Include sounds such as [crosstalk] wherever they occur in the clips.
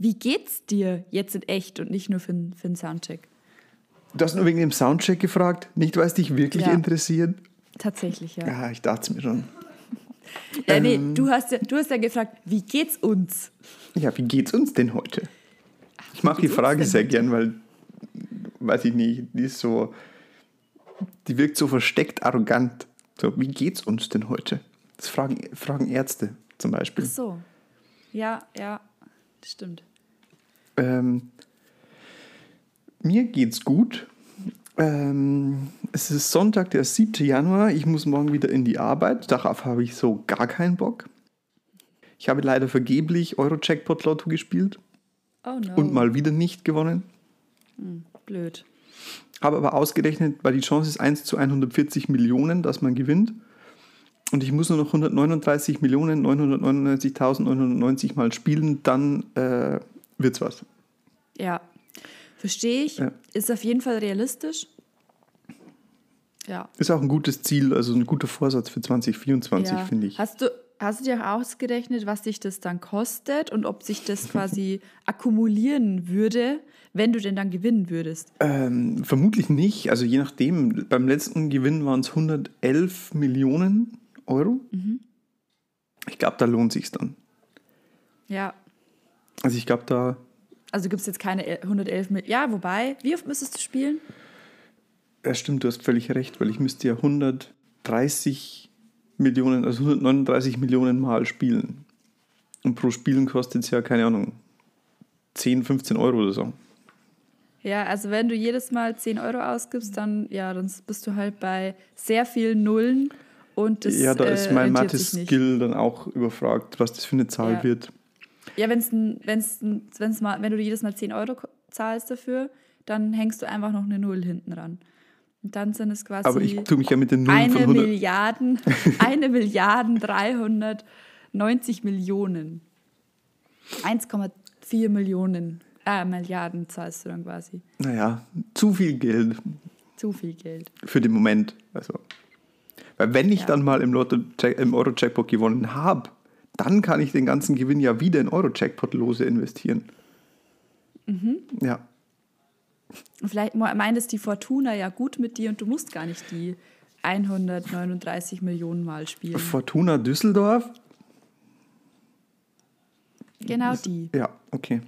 wie geht's dir jetzt in echt und nicht nur für, für den Soundcheck? Du hast nur wegen dem Soundcheck gefragt, nicht weil es dich wirklich Ja. interessiert. Tatsächlich, ja. Ja, ich dachte es mir schon. [laughs] ja nee, Ähm. du hast, ja, du hast ja gefragt, wie geht's uns? Ja, wie geht's uns denn heute? Ich mag die Frage sehr heute? gern, weil, weiß ich nicht, die ist so, die wirkt so versteckt arrogant. So, wie geht's uns denn heute? Das fragen, fragen Ärzte zum Beispiel. Ach so. Ja, ja, das stimmt. Ähm, mir geht's gut. Ähm, es ist Sonntag, der 7. Januar. Ich muss morgen wieder in die Arbeit. Darauf habe ich so gar keinen Bock. Ich habe leider vergeblich Euro-Jackpot Lotto gespielt Oh no. und mal wieder nicht gewonnen. Blöd. Habe aber ausgerechnet, weil die Chance ist 1 zu 140 Millionen, dass man gewinnt. Und ich muss nur noch 139 Millionen 999.990 Mal spielen, dann äh, wird's was. Ja, verstehe ich. Ja. Ist auf jeden Fall realistisch. Ja. Ist auch ein gutes Ziel, also ein guter Vorsatz für 2024, ja. finde ich. Hast du, hast du dir auch ausgerechnet, was sich das dann kostet und ob sich das quasi [laughs] akkumulieren würde, wenn du denn dann gewinnen würdest? Ähm, vermutlich nicht. Also je nachdem. Beim letzten Gewinn waren es 111 Millionen Euro. Mhm. Ich glaube, da lohnt sich dann. Ja. Also ich glaube, da Also gibt es jetzt keine el- 111 Millionen. Ja, wobei, wie oft müsstest du spielen? Ja, stimmt, du hast völlig recht, weil ich müsste ja 130 Millionen, also 139 Millionen Mal spielen. Und pro Spielen kostet es ja, keine Ahnung, 10, 15 Euro oder so. Ja, also wenn du jedes Mal 10 Euro ausgibst, dann, ja, dann bist du halt bei sehr vielen Nullen und das ja, da äh, ist mein nicht. Mathe-Skill dann auch überfragt, was das für eine Zahl Ja. wird. Ja, wenn's ein, wenn's ein, wenn's mal, wenn du jedes Mal 10 Euro zahlst dafür, dann hängst du einfach noch eine Null hinten ran. Und dann sind es quasi Aber ich tue mich ja mit den Nullen eine 100. Milliarden, [laughs] eine Milliarden 390 Millionen. 1,4 Millionen, äh, Milliarden zahlst du dann quasi. Naja, zu viel Geld Zu viel Geld. für den Moment. Also. Weil wenn ich Ja. dann mal im, Lotto, im Euro-Jackpot gewonnen habe, dann kann ich den ganzen Gewinn ja wieder in Euro-Jackpot-Lose investieren. Mhm. Ja. Vielleicht me- meint es die Fortuna ja gut mit dir und du musst gar nicht die 139 Millionen Mal spielen. Fortuna Düsseldorf? Genau die. Ja, okay.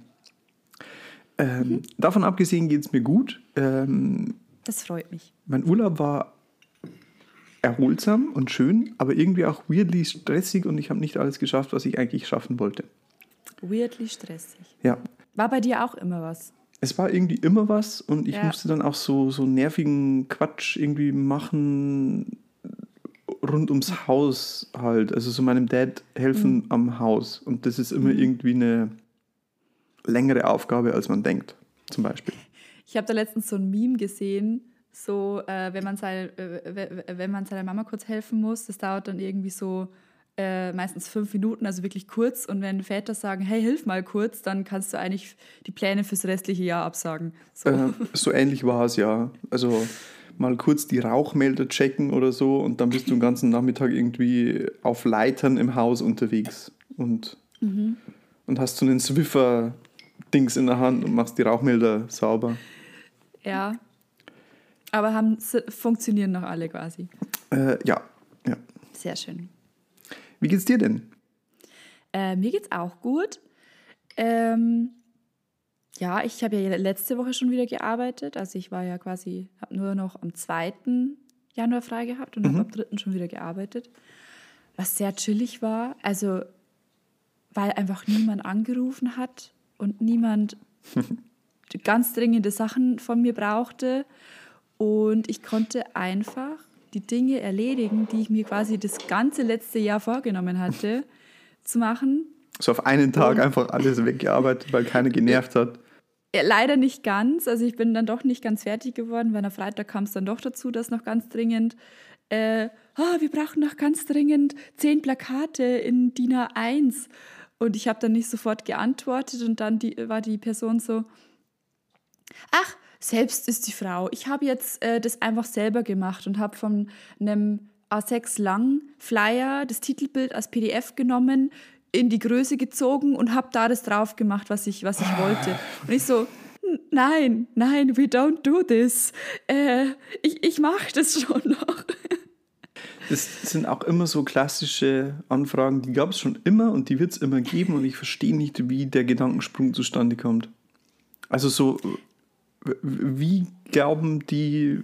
Ähm, Mhm. Davon abgesehen geht es mir gut. Ähm, Das freut mich. mein Urlaub war erholsam und schön, aber irgendwie auch weirdly stressig und ich habe nicht alles geschafft, was ich eigentlich schaffen wollte. Weirdly stressig. Ja, War bei dir auch immer was? es war irgendwie immer was und ich Ja. musste dann auch so, so nervigen Quatsch irgendwie machen rund ums Haus halt. Also so meinem Dad helfen Mhm. am Haus und das ist immer irgendwie eine längere Aufgabe, als man denkt, zum Beispiel. Ich habe da letztens so ein Meme gesehen, so äh, wenn, man seine, äh, we- wenn man seiner Mama kurz helfen muss, das dauert dann irgendwie so äh, meistens fünf Minuten, also wirklich kurz. Und wenn Väter sagen, hey, hilf mal kurz, dann kannst du eigentlich die Pläne fürs restliche Jahr absagen. So. Äh, so ähnlich war es ja. Also mal kurz die Rauchmelder checken oder so und dann bist du den ganzen Nachmittag irgendwie auf Leitern im Haus unterwegs und, und hast so einen Swiffer-Dings in der Hand und machst die Rauchmelder sauber. Ja. Aber haben, funktionieren noch alle quasi. Äh, ja, ja. Sehr schön. Wie geht's dir denn? Äh, mir geht's auch gut. Ähm, ja, ich habe ja letzte Woche schon wieder gearbeitet. Also ich war ja quasi, habe nur noch am 2. Januar frei gehabt und habe am 3. schon wieder gearbeitet. Was sehr chillig war. Also, weil einfach niemand angerufen hat und niemand [laughs] ganz dringende Sachen von mir brauchte. Und ich konnte einfach die Dinge erledigen, die ich mir quasi das ganze letzte Jahr vorgenommen hatte, [laughs] zu machen. So auf einen Tag Und- einfach alles weggearbeitet, weil keiner genervt hat. Leider nicht ganz. Also ich bin dann doch nicht ganz fertig geworden, weil am Freitag kam es dann doch dazu, dass noch ganz dringend, äh, ah, wir brauchen noch ganz dringend zehn Plakate in DIN A1. Und ich habe dann nicht sofort geantwortet und dann die, war die Person so, ach, selbst ist die Frau. Ich habe jetzt äh, das einfach selber gemacht und habe von einem A6 lang Flyer das Titelbild als PDF genommen, in die Größe gezogen und habe da das drauf gemacht, was ich, was ich wollte. Und ich so, nein, nein, we don't do this. Äh, ich ich mache das schon noch. Das sind auch immer so klassische Anfragen, die gab es schon immer und die wird es immer geben und ich verstehe nicht, wie der Gedankensprung zustande kommt. Also so, wie glauben die,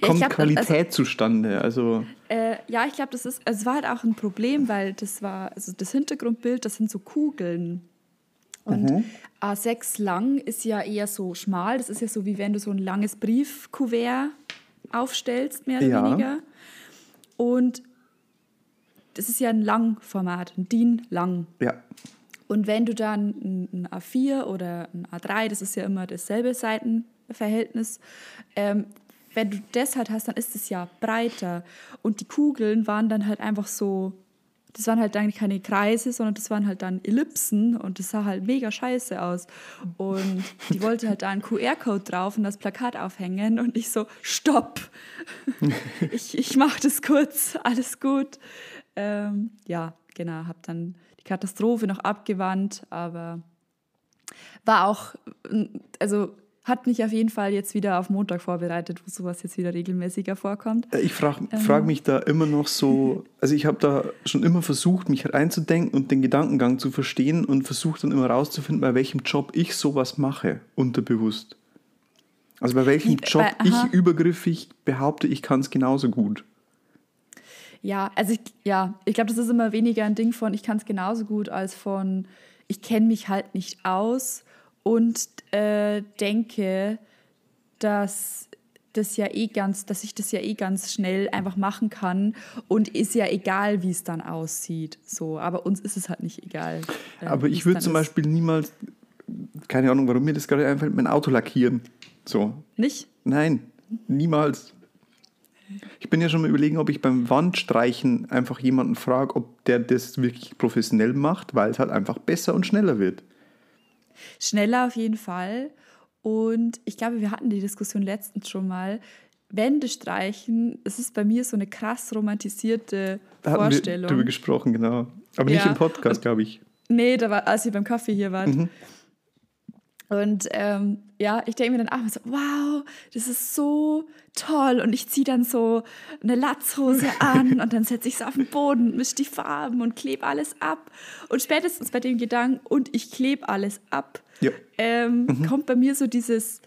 kommt ja, glaub, Qualität also, zustande? Also, äh, ja, ich glaube, das ist, also es war halt auch ein Problem, weil das war, also das Hintergrundbild, das sind so Kugeln. Und mhm. A6 lang ist ja eher so schmal. Das ist ja so, wie wenn du so ein langes Briefkuvert aufstellst, mehr oder ja. weniger. Und das ist ja ein Langformat, ein DIN lang. Ja. Und wenn du dann ein A4 oder ein A3, das ist ja immer dasselbe Seitenverhältnis, ähm, wenn du das halt hast, dann ist es ja breiter. Und die Kugeln waren dann halt einfach so das waren halt dann keine Kreise, sondern das waren halt dann Ellipsen und das sah halt mega scheiße aus. Und die wollte halt da einen QR-Code drauf und das Plakat aufhängen und ich so, stopp, [laughs] ich, ich mache das kurz, alles gut. Ähm, ja, genau, habe dann Katastrophe noch abgewandt, aber war auch, also hat mich auf jeden Fall jetzt wieder auf Montag vorbereitet, wo sowas jetzt wieder regelmäßiger vorkommt. Äh, ich frage ähm. frag mich da immer noch so, also ich habe da schon immer versucht, mich einzudenken und den Gedankengang zu verstehen und versucht dann immer rauszufinden, bei welchem Job ich sowas mache, unterbewusst. Also bei welchem Job bei, ich übergriffig behaupte, ich kann es genauso gut. Ja, also ich, ja, ich glaube, das ist immer weniger ein Ding von, ich kann es genauso gut, als von, ich kenne mich halt nicht aus und äh, denke, dass das ja eh ganz, dass ich das ja eh ganz schnell einfach machen kann und ist ja egal, wie es dann aussieht. So, aber uns ist es halt nicht egal. Äh, aber ich würde zum Beispiel niemals, keine Ahnung, warum mir das gerade einfällt, mein Auto lackieren. So. Nicht? Nein, niemals. Ich bin ja schon mal überlegen, ob ich beim Wandstreichen einfach jemanden frage, ob der das wirklich professionell macht, weil es halt einfach besser und schneller wird. Schneller auf jeden Fall. Und ich glaube, wir hatten die Diskussion letztens schon mal. Wände streichen, es ist bei mir so eine krass romantisierte da Vorstellung. Wir darüber gesprochen, genau. Aber ja. nicht im Podcast, glaube ich. Nee, da war, als ihr beim Kaffee hier wart. Mhm. Und ähm, ja, ich denke mir dann auch so, wow, das ist so toll. Und ich ziehe dann so eine Latzhose [laughs] an und dann setze ich es auf den Boden, mische die Farben und klebe alles ab. Und spätestens bei dem Gedanken, und ich klebe alles ab, ja. ähm, mhm. kommt bei mir so dieses,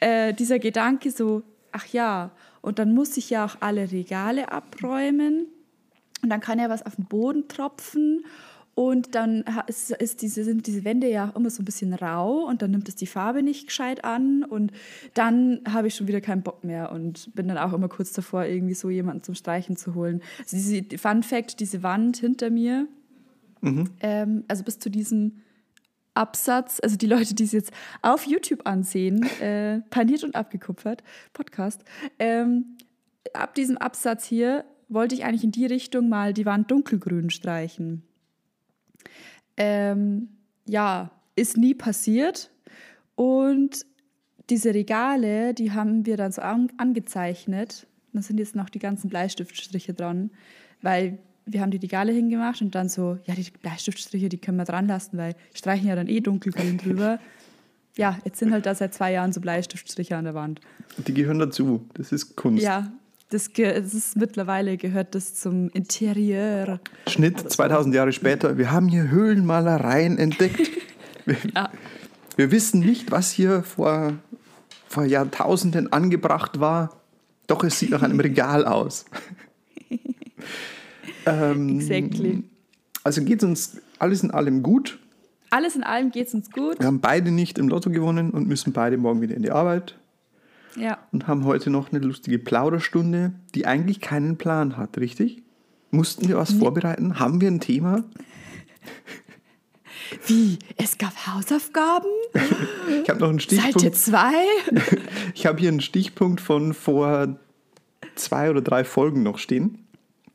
äh, dieser Gedanke so, ach ja, und dann muss ich ja auch alle Regale abräumen. Und dann kann ja was auf den Boden tropfen. Und dann ist, ist diese, sind diese Wände ja auch immer so ein bisschen rau und dann nimmt es die Farbe nicht gescheit an und dann habe ich schon wieder keinen Bock mehr und bin dann auch immer kurz davor, irgendwie so jemanden zum Streichen zu holen. Also diese, Fun Fact, diese Wand hinter mir, mhm. ähm, also bis zu diesem Absatz, also die Leute, die es jetzt auf YouTube ansehen, [laughs] äh, paniert und abgekupfert, Podcast, ähm, ab diesem Absatz hier wollte ich eigentlich in die Richtung mal die Wand dunkelgrün streichen. Ähm, ja, ist nie passiert. Und diese Regale, die haben wir dann so an, angezeichnet. Da sind jetzt noch die ganzen Bleistiftstriche dran, weil wir haben die Regale hingemacht und dann so, ja, die Bleistiftstriche, die können wir dran lassen, weil streichen ja dann eh dunkelgrün drüber. Ja, jetzt sind halt da seit zwei Jahren so Bleistiftstriche an der Wand. Die gehören dazu. Das ist Kunst. Ja, das, das ist mittlerweile gehört das zum Interieur. Schnitt 2000 Jahre später. Wir haben hier Höhlenmalereien entdeckt. [laughs] Wir, ja. wir wissen nicht, was hier vor, vor Jahrtausenden angebracht war. Doch es sieht nach einem Regal aus. [laughs] ähm, exactly. Also geht es uns alles in allem gut. Alles in allem geht es uns gut. Wir haben beide nicht im Lotto gewonnen und müssen beide morgen wieder in die Arbeit. Ja. Und haben heute noch eine lustige Plauderstunde, die eigentlich keinen Plan hat, richtig? Mussten wir was nee. vorbereiten? Haben wir ein Thema? Wie? Es gab Hausaufgaben? [laughs] ich habe noch einen Stichpunkt. Seite 2? [laughs] ich habe hier einen Stichpunkt von vor zwei oder drei Folgen noch stehen.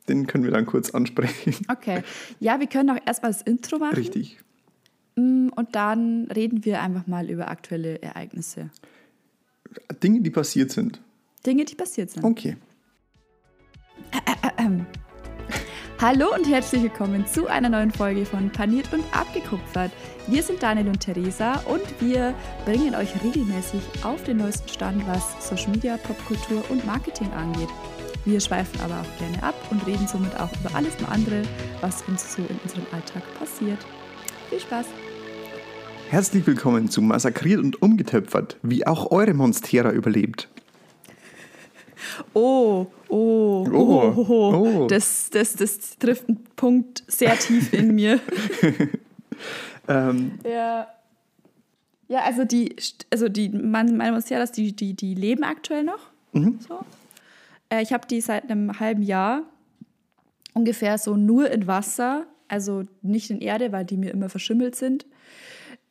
Den können wir dann kurz ansprechen. Okay. Ja, wir können auch erstmal das Intro machen. Richtig. Mm, und dann reden wir einfach mal über aktuelle Ereignisse. Dinge, die passiert sind. Dinge, die passiert sind. Okay. Hallo und herzlich willkommen zu einer neuen Folge von Paniert und Abgekupfert. Wir sind Daniel und Theresa und wir bringen euch regelmäßig auf den neuesten Stand, was Social Media, Popkultur und Marketing angeht. Wir schweifen aber auch gerne ab und reden somit auch über alles und andere, was uns so in unserem Alltag passiert. Viel Spaß! Herzlich willkommen zu Massakriert und Umgetöpfert, wie auch eure Monstera überlebt. Oh, oh, oh, oh, oh. oh. Das, das, das trifft einen Punkt sehr tief in mir. [laughs] ähm. Ja. Ja, also die, also die, meine Monsteras, die, die, die leben aktuell noch. Mhm. So. Äh, ich habe die seit einem halben Jahr ungefähr so nur in Wasser, also nicht in Erde, weil die mir immer verschimmelt sind,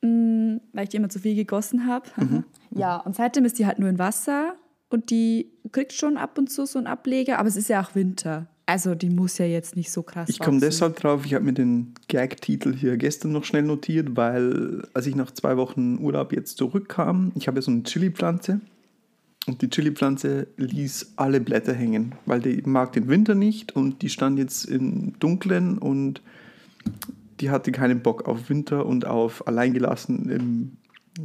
mh, mm, weil ich die immer zu viel gegossen habe. Mhm. [laughs] Ja, und seitdem ist die halt nur in Wasser und die kriegt schon ab und zu so einen Ableger, aber es ist ja auch Winter. Also die muss ja jetzt nicht so krass Ich komme deshalb drauf, ich habe mir den Gag-Titel hier gestern noch schnell notiert, weil als ich nach zwei Wochen Urlaub jetzt zurückkam, ich habe ja so eine Chili-Pflanze und die Chili-Pflanze ließ alle Blätter hängen, weil die mag den Winter nicht und die stand jetzt im Dunklen und die hatte keinen Bock auf Winter und auf alleingelassen im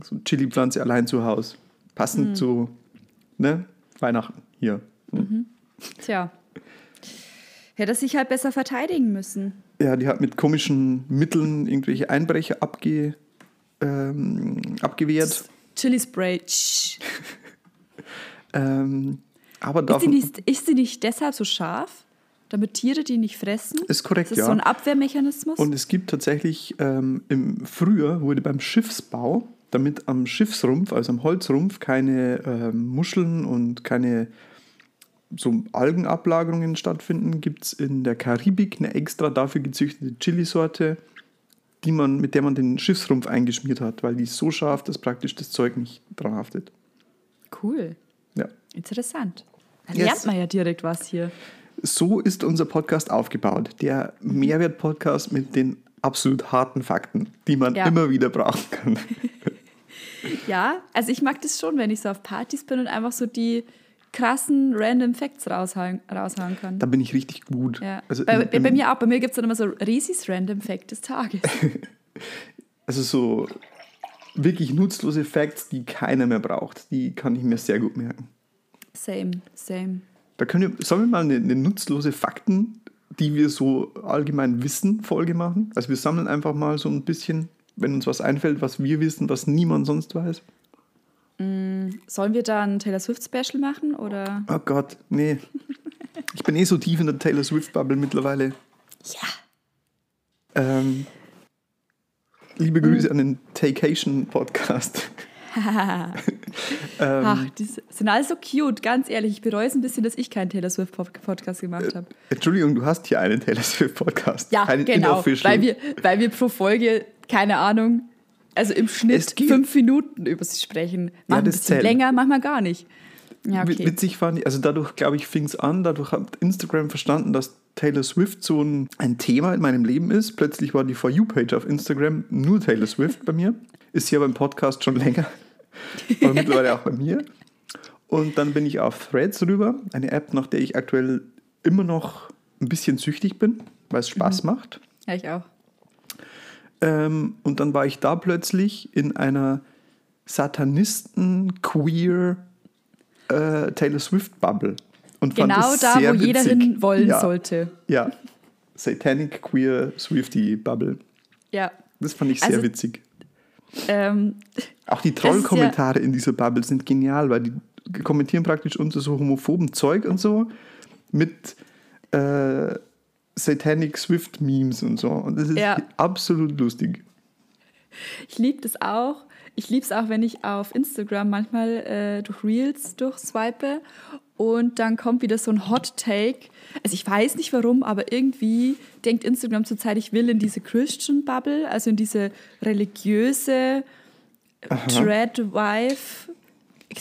so Chili-Pflanze allein zu Hause. Passend mhm. zu ne, Weihnachten hier. Mhm. Tja. Hätte sich halt besser verteidigen müssen. Ja, die hat mit komischen Mitteln irgendwelche Einbrecher abge, ähm, abgewehrt. Chili Spray. [laughs] ähm, aber ist, sie nicht, ist sie nicht deshalb so scharf? Damit Tiere die nicht fressen? Ist korrekt, ja. Das ist so ein Abwehrmechanismus? Und es gibt tatsächlich, ähm, im Frühjahr wurde beim Schiffsbau damit am Schiffsrumpf, also am Holzrumpf, keine äh, Muscheln und keine so Algenablagerungen stattfinden, gibt es in der Karibik eine extra dafür gezüchtete Chilisorte, die man, mit der man den Schiffsrumpf eingeschmiert hat, weil die ist so scharf, dass praktisch das Zeug nicht dran haftet. Cool. Ja. Interessant. Da yes. lernt man ja direkt was hier. So ist unser Podcast aufgebaut. Der Mehrwert-Podcast mit den absolut harten Fakten, die man ja. immer wieder brauchen kann. [laughs] Ja, also ich mag das schon, wenn ich so auf Partys bin und einfach so die krassen Random Facts raushauen, raushauen kann. Da bin ich richtig gut. Ja. Also bei, im, bei, mir auch. Bei mir gibt es dann immer so Risis Random Fact des Tages. [laughs] also so wirklich nutzlose Facts, die keiner mehr braucht. Die kann ich mir sehr gut merken. Same, same. Da können wir, sollen wir mal eine, eine nutzlose Fakten, die wir so allgemein wissen, Folge machen? Also wir sammeln einfach mal so ein bisschen wenn uns was einfällt, was wir wissen, was niemand sonst weiß? Mm, sollen wir da ein Taylor Swift Special machen oder? Oh Gott, nee. Ich bin eh so tief in der Taylor Swift Bubble mittlerweile. Ja. Ähm, liebe Grüße mm. an den Takeation Podcast. [laughs] ähm, Ach, die sind alle so cute, ganz ehrlich. Ich bereue es ein bisschen, dass ich keinen Taylor Swift Podcast gemacht habe. Äh, Entschuldigung, du hast hier einen Taylor Swift Podcast. Ja, einen genau. Weil wir, weil wir pro Folge keine Ahnung, also im Schnitt fünf Minuten über sie sprechen. Manchmal ja, ein bisschen zählt. länger, manchmal gar nicht. Ja, okay. Witzig fand ich, also dadurch, glaube ich, fing es an, dadurch hat Instagram verstanden, dass Taylor Swift so ein, ein Thema in meinem Leben ist. Plötzlich war die For You-Page auf Instagram nur Taylor Swift bei mir. Ist ja beim Podcast schon länger, aber mittlerweile auch bei mir. Und dann bin ich auf Threads rüber, eine App, nach der ich aktuell immer noch ein bisschen süchtig bin, weil es Spaß mhm. macht. Ja, ich auch. Ähm, und dann war ich da plötzlich in einer Satanisten-Queer äh, Taylor Swift-Bubble. Und genau fand da, wo witzig. jeder hin wollen ja. sollte. Ja, Satanic Queer Swifty-Bubble. Ja. Das fand ich sehr also, witzig. Ähm, Auch die Trollkommentare ja in dieser Bubble sind genial, weil die kommentieren praktisch unter so homophoben Zeug und so mit äh, Satanic Swift Memes und so. Und das ist ja. absolut lustig. Ich liebe das auch. Ich liebe es auch, wenn ich auf Instagram manchmal äh, durch Reels durchswipe und dann kommt wieder so ein Hot Take. Also ich weiß nicht warum, aber irgendwie denkt Instagram zurzeit, ich will in diese Christian Bubble, also in diese religiöse Treadwife.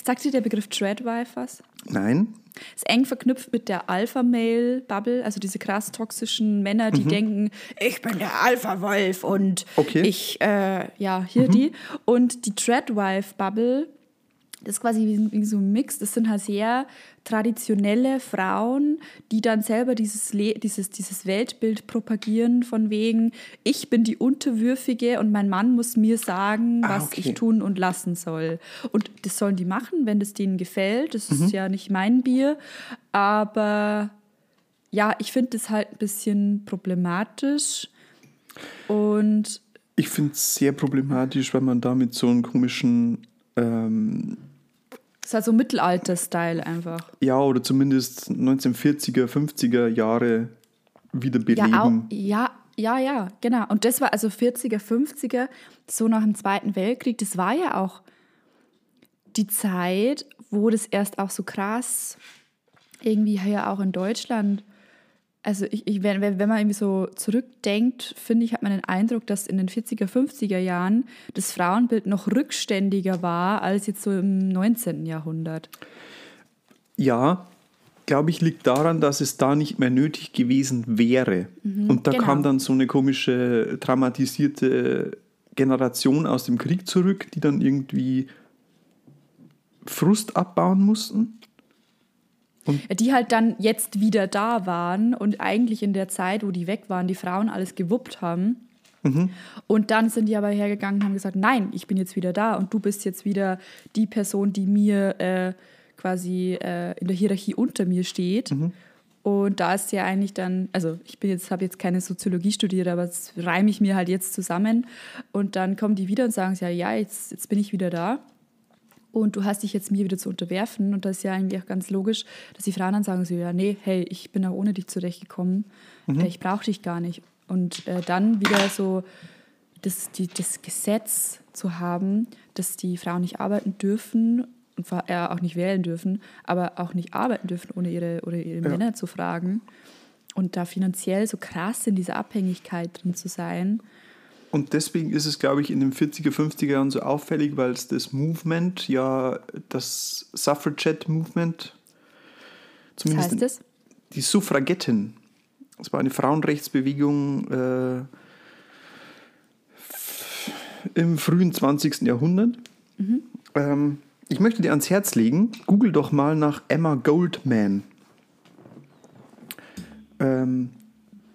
Sagt dir der Begriff Treadwife was? Nein. Ist eng verknüpft mit der Alpha-Male-Bubble, also diese krass toxischen Männer, die mhm. denken, ich bin der Alpha-Wolf und okay. ich, äh, ja, hier mhm. die. Und die Treadwife-Bubble das ist quasi wie so ein Mix. Das sind halt sehr traditionelle Frauen, die dann selber dieses, Le dieses, dieses Weltbild propagieren, von wegen, ich bin die Unterwürfige und mein Mann muss mir sagen, Ah, was okay. ich tun und lassen soll. Und das sollen die machen, wenn das denen gefällt. Das Mhm. ist ja nicht mein Bier. Aber ja, ich finde das halt ein bisschen problematisch. Und Ich finde es sehr problematisch, weil man damit so einen komischen, ähm, es ist halt so Mittelalter-Style einfach. ja, oder zumindest 1940er, 50er Jahre wieder beleben. Ja, ja, ja, ja, genau. Und das war also 40er, 50er, so nach dem Zweiten Weltkrieg, das war ja auch die Zeit, wo das erst auch so krass irgendwie hier auch in Deutschland, also ich, ich, wenn, wenn man irgendwie so zurückdenkt, finde ich, hat man den Eindruck, dass in den 40er, 50er Jahren das Frauenbild noch rückständiger war als jetzt so im 19. Jahrhundert. Ja, glaube ich, liegt daran, dass es da nicht mehr nötig gewesen wäre. Und da genau. kam dann so eine komische, traumatisierte Generation aus dem Krieg zurück, die dann irgendwie Frust abbauen mussten. Ja, die halt dann jetzt wieder da waren und eigentlich in der Zeit, wo die weg waren, die Frauen alles gewuppt haben. Und dann sind die aber hergegangen und haben gesagt, nein, ich bin jetzt wieder da und du bist jetzt wieder die Person, die mir äh, quasi äh, in der Hierarchie unter mir steht. Und da ist ja eigentlich dann, also ich bin jetzt, habe jetzt keine Soziologie studiert, aber das reime ich mir halt jetzt zusammen. Und dann kommen die wieder und sagen, ja, ja, jetzt, jetzt bin ich wieder da. Und du hast dich jetzt mir wieder zu unterwerfen. Und das ist ja eigentlich auch ganz logisch, dass die Frauen dann sagen so, ja, nee, hey, ich bin auch ohne dich zurechtgekommen. Äh, ich brauche dich gar nicht. Und äh, dann wieder so das, die, das Gesetz zu haben, dass die Frauen nicht arbeiten dürfen und äh, auch nicht wählen dürfen, aber auch nicht arbeiten dürfen, ohne ihre, oder ihre Männer zu fragen. Und da finanziell so krass in dieser Abhängigkeit drin zu sein. Und deswegen ist es, glaube ich, in den 40er, 50er Jahren so auffällig, weil es das Movement, ja, das Suffragette-Movement, Was zumindest heißt das? die Suffragetten. Es war eine Frauenrechtsbewegung äh, im frühen 20. Jahrhundert. Ähm, ich möchte dir ans Herz legen, google doch mal nach Emma Goldman. Ähm,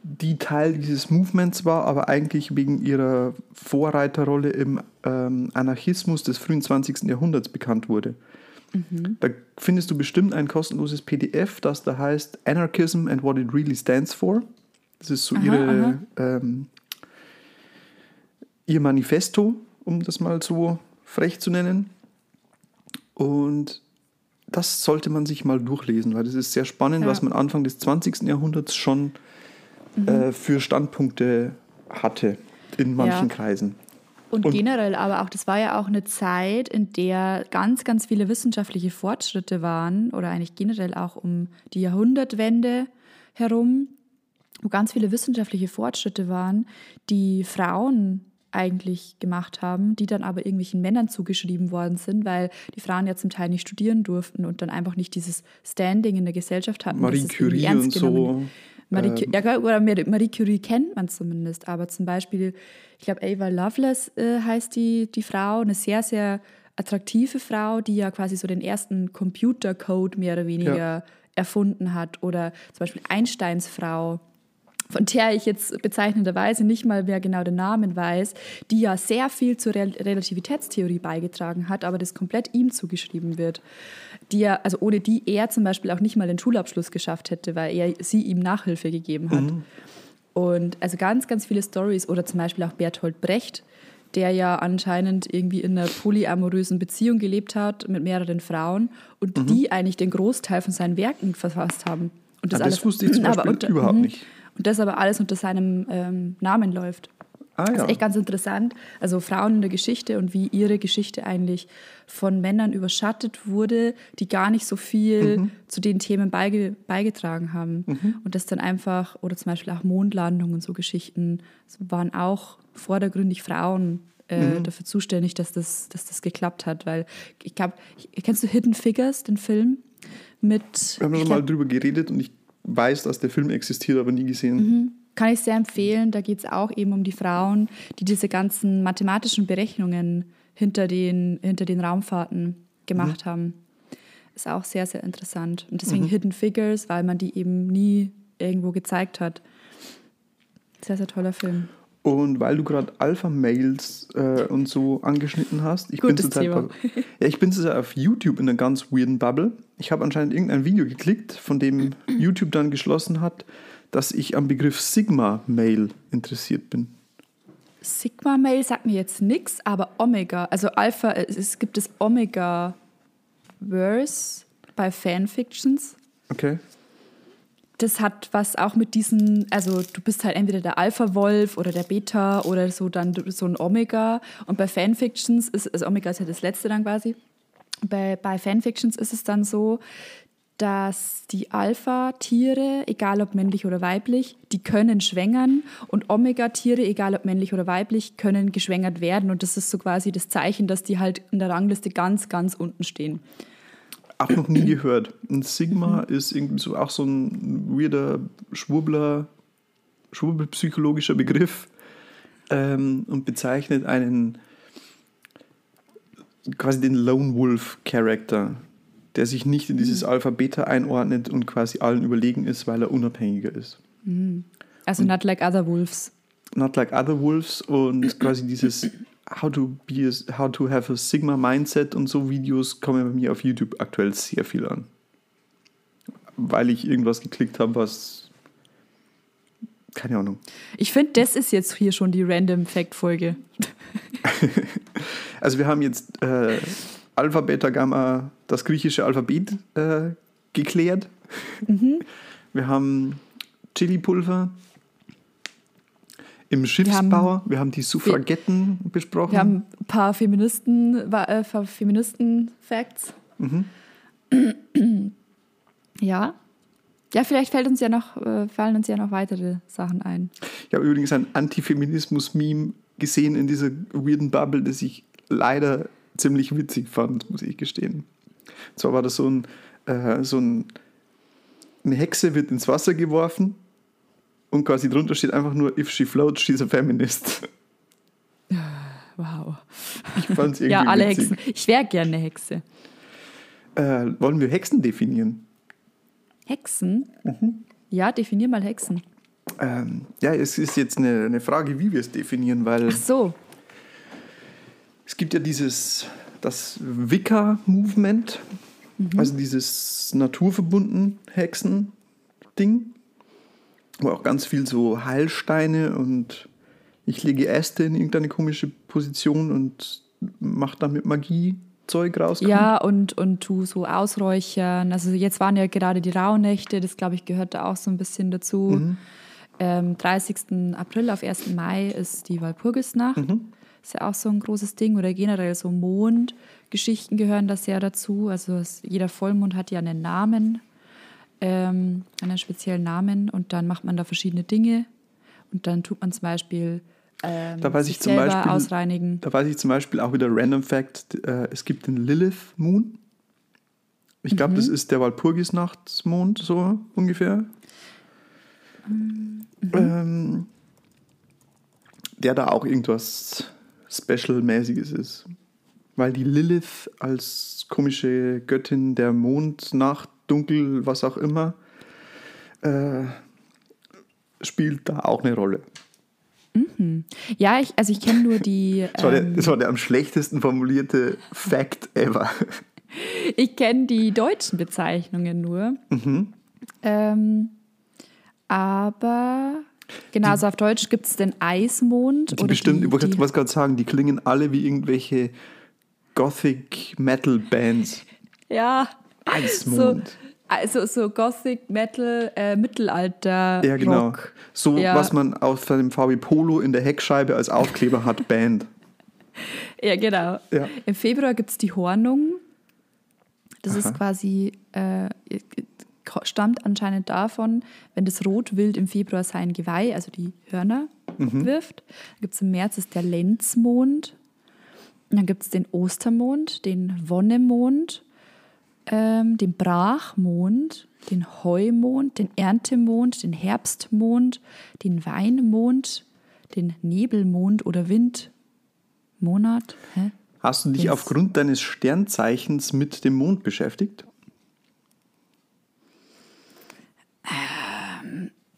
die Teil dieses Movements war, aber eigentlich wegen ihrer Vorreiterrolle im ähm, Anarchismus des frühen 20. Jahrhunderts bekannt wurde. Da findest du bestimmt ein kostenloses PDF, das da heißt Anarchism and What It Really Stands For. Das ist so Aha, ihre, ähm, ihr Manifesto, um das mal so frech zu nennen. Und das sollte man sich mal durchlesen, weil das ist sehr spannend, Ja. was man Anfang des 20. Jahrhunderts schon Mhm. äh, für Standpunkte hatte in manchen Ja. Kreisen. Und, Und- generell aber auch, das war ja auch eine Zeit, in der ganz, ganz viele wissenschaftliche Fortschritte waren, oder eigentlich generell auch um die Jahrhundertwende herum, wo ganz viele wissenschaftliche Fortschritte waren, die Frauen eigentlich gemacht haben, die dann aber irgendwelchen Männern zugeschrieben worden sind, weil die Frauen ja zum Teil nicht studieren durften und dann einfach nicht dieses Standing in der Gesellschaft hatten. Marie Curie ernst und genommen so. Marie, Ähm, ja, oder Marie Curie kennt man zumindest, aber zum Beispiel, ich glaube, Ava Lovelace äh, heißt die, die Frau, eine sehr, sehr attraktive Frau, die ja quasi so den ersten Computercode mehr oder weniger Ja. erfunden hat. Oder zum Beispiel Einsteins Frau, von der ich jetzt bezeichnenderweise nicht mal mehr genau den Namen weiß, die ja sehr viel zur Rel Relativitätstheorie beigetragen hat, aber das komplett ihm zugeschrieben wird. Die ja, also ohne die er zum Beispiel auch nicht mal den Schulabschluss geschafft hätte, weil er sie ihm Nachhilfe gegeben hat. Und also ganz, ganz viele Stories oder zum Beispiel auch Bertolt Brecht, der ja anscheinend irgendwie in einer polyamorösen Beziehung gelebt hat mit mehreren Frauen und die eigentlich den Großteil von seinen Werken verfasst haben. Und Ah, das wusste ich zum [clears throat] aber Beispiel unter- überhaupt mhm. nicht. Und das aber alles unter seinem ähm, Namen läuft. Ah Das ja. ist echt ganz interessant. Also Frauen in der Geschichte und wie ihre Geschichte eigentlich von Männern überschattet wurde, die gar nicht so viel Mhm. zu den Themen beige beigetragen haben. Und das dann einfach, oder zum Beispiel auch Mondlandung und so Geschichten, es waren auch vordergründig Frauen äh, Mhm. dafür zuständig, dass das, dass das geklappt hat. Weil ich glaube, kennst du Hidden Figures, den Film? Mit, Wir haben schon mal glaub, drüber geredet und ich weiß, dass der Film existiert, aber nie gesehen. Mhm. Kann ich sehr empfehlen. Da geht es auch eben um die Frauen, die diese ganzen mathematischen Berechnungen hinter den, hinter den Raumfahrten gemacht mhm. haben. Ist auch sehr, sehr interessant. Und deswegen mhm. Hidden Figures, weil man die eben nie irgendwo gezeigt hat. Sehr, sehr toller Film. Und weil du gerade Alpha-Mails äh, und so angeschnitten hast, ich bin, zurzeit ja, ich bin zurzeit auf YouTube in einer ganz weirden Bubble. Ich habe anscheinend irgendein Video geklickt, von dem [clears throat] YouTube dann geschlossen hat, dass ich am Begriff Sigma-Mail interessiert bin. Sigma-Mail sagt mir jetzt nichts, aber Omega, also Alpha, es gibt das Omega-Verse bei Fanfictions. Okay das hat was auch mit diesen, also du bist halt entweder der Alpha-Wolf oder der Beta oder so dann so ein Omega. Und bei Fanfictions ist, also Omega ist ja das letzte dann quasi. Bei, bei Fanfictions ist es dann so, dass die Alpha-Tiere, egal ob männlich oder weiblich, die können schwängern und Omega-Tiere, egal ob männlich oder weiblich, können geschwängert werden. Und das ist so quasi das Zeichen, dass die halt in der Rangliste ganz, ganz unten stehen auch noch nie gehört. Ein Sigma ist irgendwie so auch so ein weirder Schwurbler, schwurbelpsychologischer Begriff ähm, und bezeichnet einen quasi den Lone Wolf Character, der sich nicht in dieses mhm. Alpha-Beta einordnet und quasi allen überlegen ist, weil er unabhängiger ist. Mhm. Also und not like other wolves. Not like other wolves und quasi dieses how to be a, how to have a Sigma Mindset und so Videos kommen bei mir auf YouTube aktuell sehr viel an. Weil ich irgendwas geklickt habe, was keine Ahnung. Ich finde, das ist jetzt hier schon die Random Fact Folge. [laughs] also wir haben jetzt äh, Alpha, Beta, Gamma, das griechische Alphabet äh, geklärt. Mhm. [laughs] Wir haben Chili-Pulver, im Schiffsbau. Wir haben, wir haben die Suffragetten wir, besprochen. Wir haben ein paar Feministen, äh, Feministen-Facts. Mhm. [clears throat] ja. Ja, vielleicht fällt uns ja noch, äh, fallen uns ja noch weitere Sachen ein. Ich habe übrigens ein Antifeminismus-Meme gesehen in dieser weirden Bubble, das ich leider ziemlich witzig fand, muss ich gestehen. Und zwar war das so ein, äh, so ein eine Hexe wird ins Wasser geworfen und quasi drunter steht einfach nur, if she floats, she's a feminist. [laughs] Wow. Ich fand's irgendwie Ja, alle witzig. Hexen. Ich wäre gerne eine Hexe. Äh, wollen wir Hexen definieren? Hexen? Mhm. Ja, definier mal Hexen. Ähm, ja, es ist jetzt eine, eine Frage, wie wir es definieren, weil. Ach so. Es gibt ja dieses, das Wicca-Movement, mhm. also dieses naturverbunden Hexen-Ding wo auch ganz viel so Heilsteine und ich lege Äste in irgendeine komische Position und mache damit Magie. Zeug rauskommt. Ja, und, und tu so ausräuchern. Also jetzt waren ja gerade die Rauhnächte, das glaube ich gehört da auch so ein bisschen dazu. Mhm. Ähm, 30. April auf 1. Mai ist die Walpurgisnacht. Mhm. Ist ja auch so ein großes Ding. Oder generell so Mondgeschichten gehören da sehr dazu. Also es, jeder Vollmond hat ja einen Namen ähm, einen speziellen Namen und dann macht man da verschiedene Dinge und dann tut man zum Beispiel ähm, da weiß ich zum Beispiel, ausreinigen. Da weiß ich zum Beispiel auch wieder Random Fact, äh, es gibt den Lilith Moon. Ich glaube, mhm. das ist der Walpurgisnachtsmond, so ungefähr. Mhm. Ähm, der da auch irgendwas Special-mäßiges ist. Weil die Lilith als komische Göttin der Mondnacht dunkel, was auch immer, äh, spielt da auch eine Rolle. Mhm. Ja, ich, also ich kenne nur die. das, war der, ähm, das war der am schlechtesten formulierte Fact ever. ich kenne die deutschen Bezeichnungen nur. Mhm. Ähm, aber genau, also auf Deutsch gibt es den Eismond. Die oder bestimmt, die, ich wollte gerade sagen, die klingen alle wie irgendwelche Gothic Metal Bands. Ja, Eismond. So, also so Gothic Metal äh, Mittelalter. Ja, genau. Rock. So, ja. was man auf seinem VW Polo in der Heckscheibe als Aufkleber hat, Band. [laughs] Ja, genau. Ja. Im Februar gibt es die Hornung. Das Aha. ist quasi, äh, stammt anscheinend davon, wenn das Rotwild im Februar sein Geweih, also die Hörner, mhm. wirft. Dann gibt es im März ist der Lenzmond. Dann gibt es den Ostermond, den Wonnemond ähm, den Brachmond, den Heumond, den Erntemond, den Herbstmond, den Weinmond, den Nebelmond oder Windmonat. Hä? Hast du dich Yes. aufgrund deines Sternzeichens mit dem Mond beschäftigt?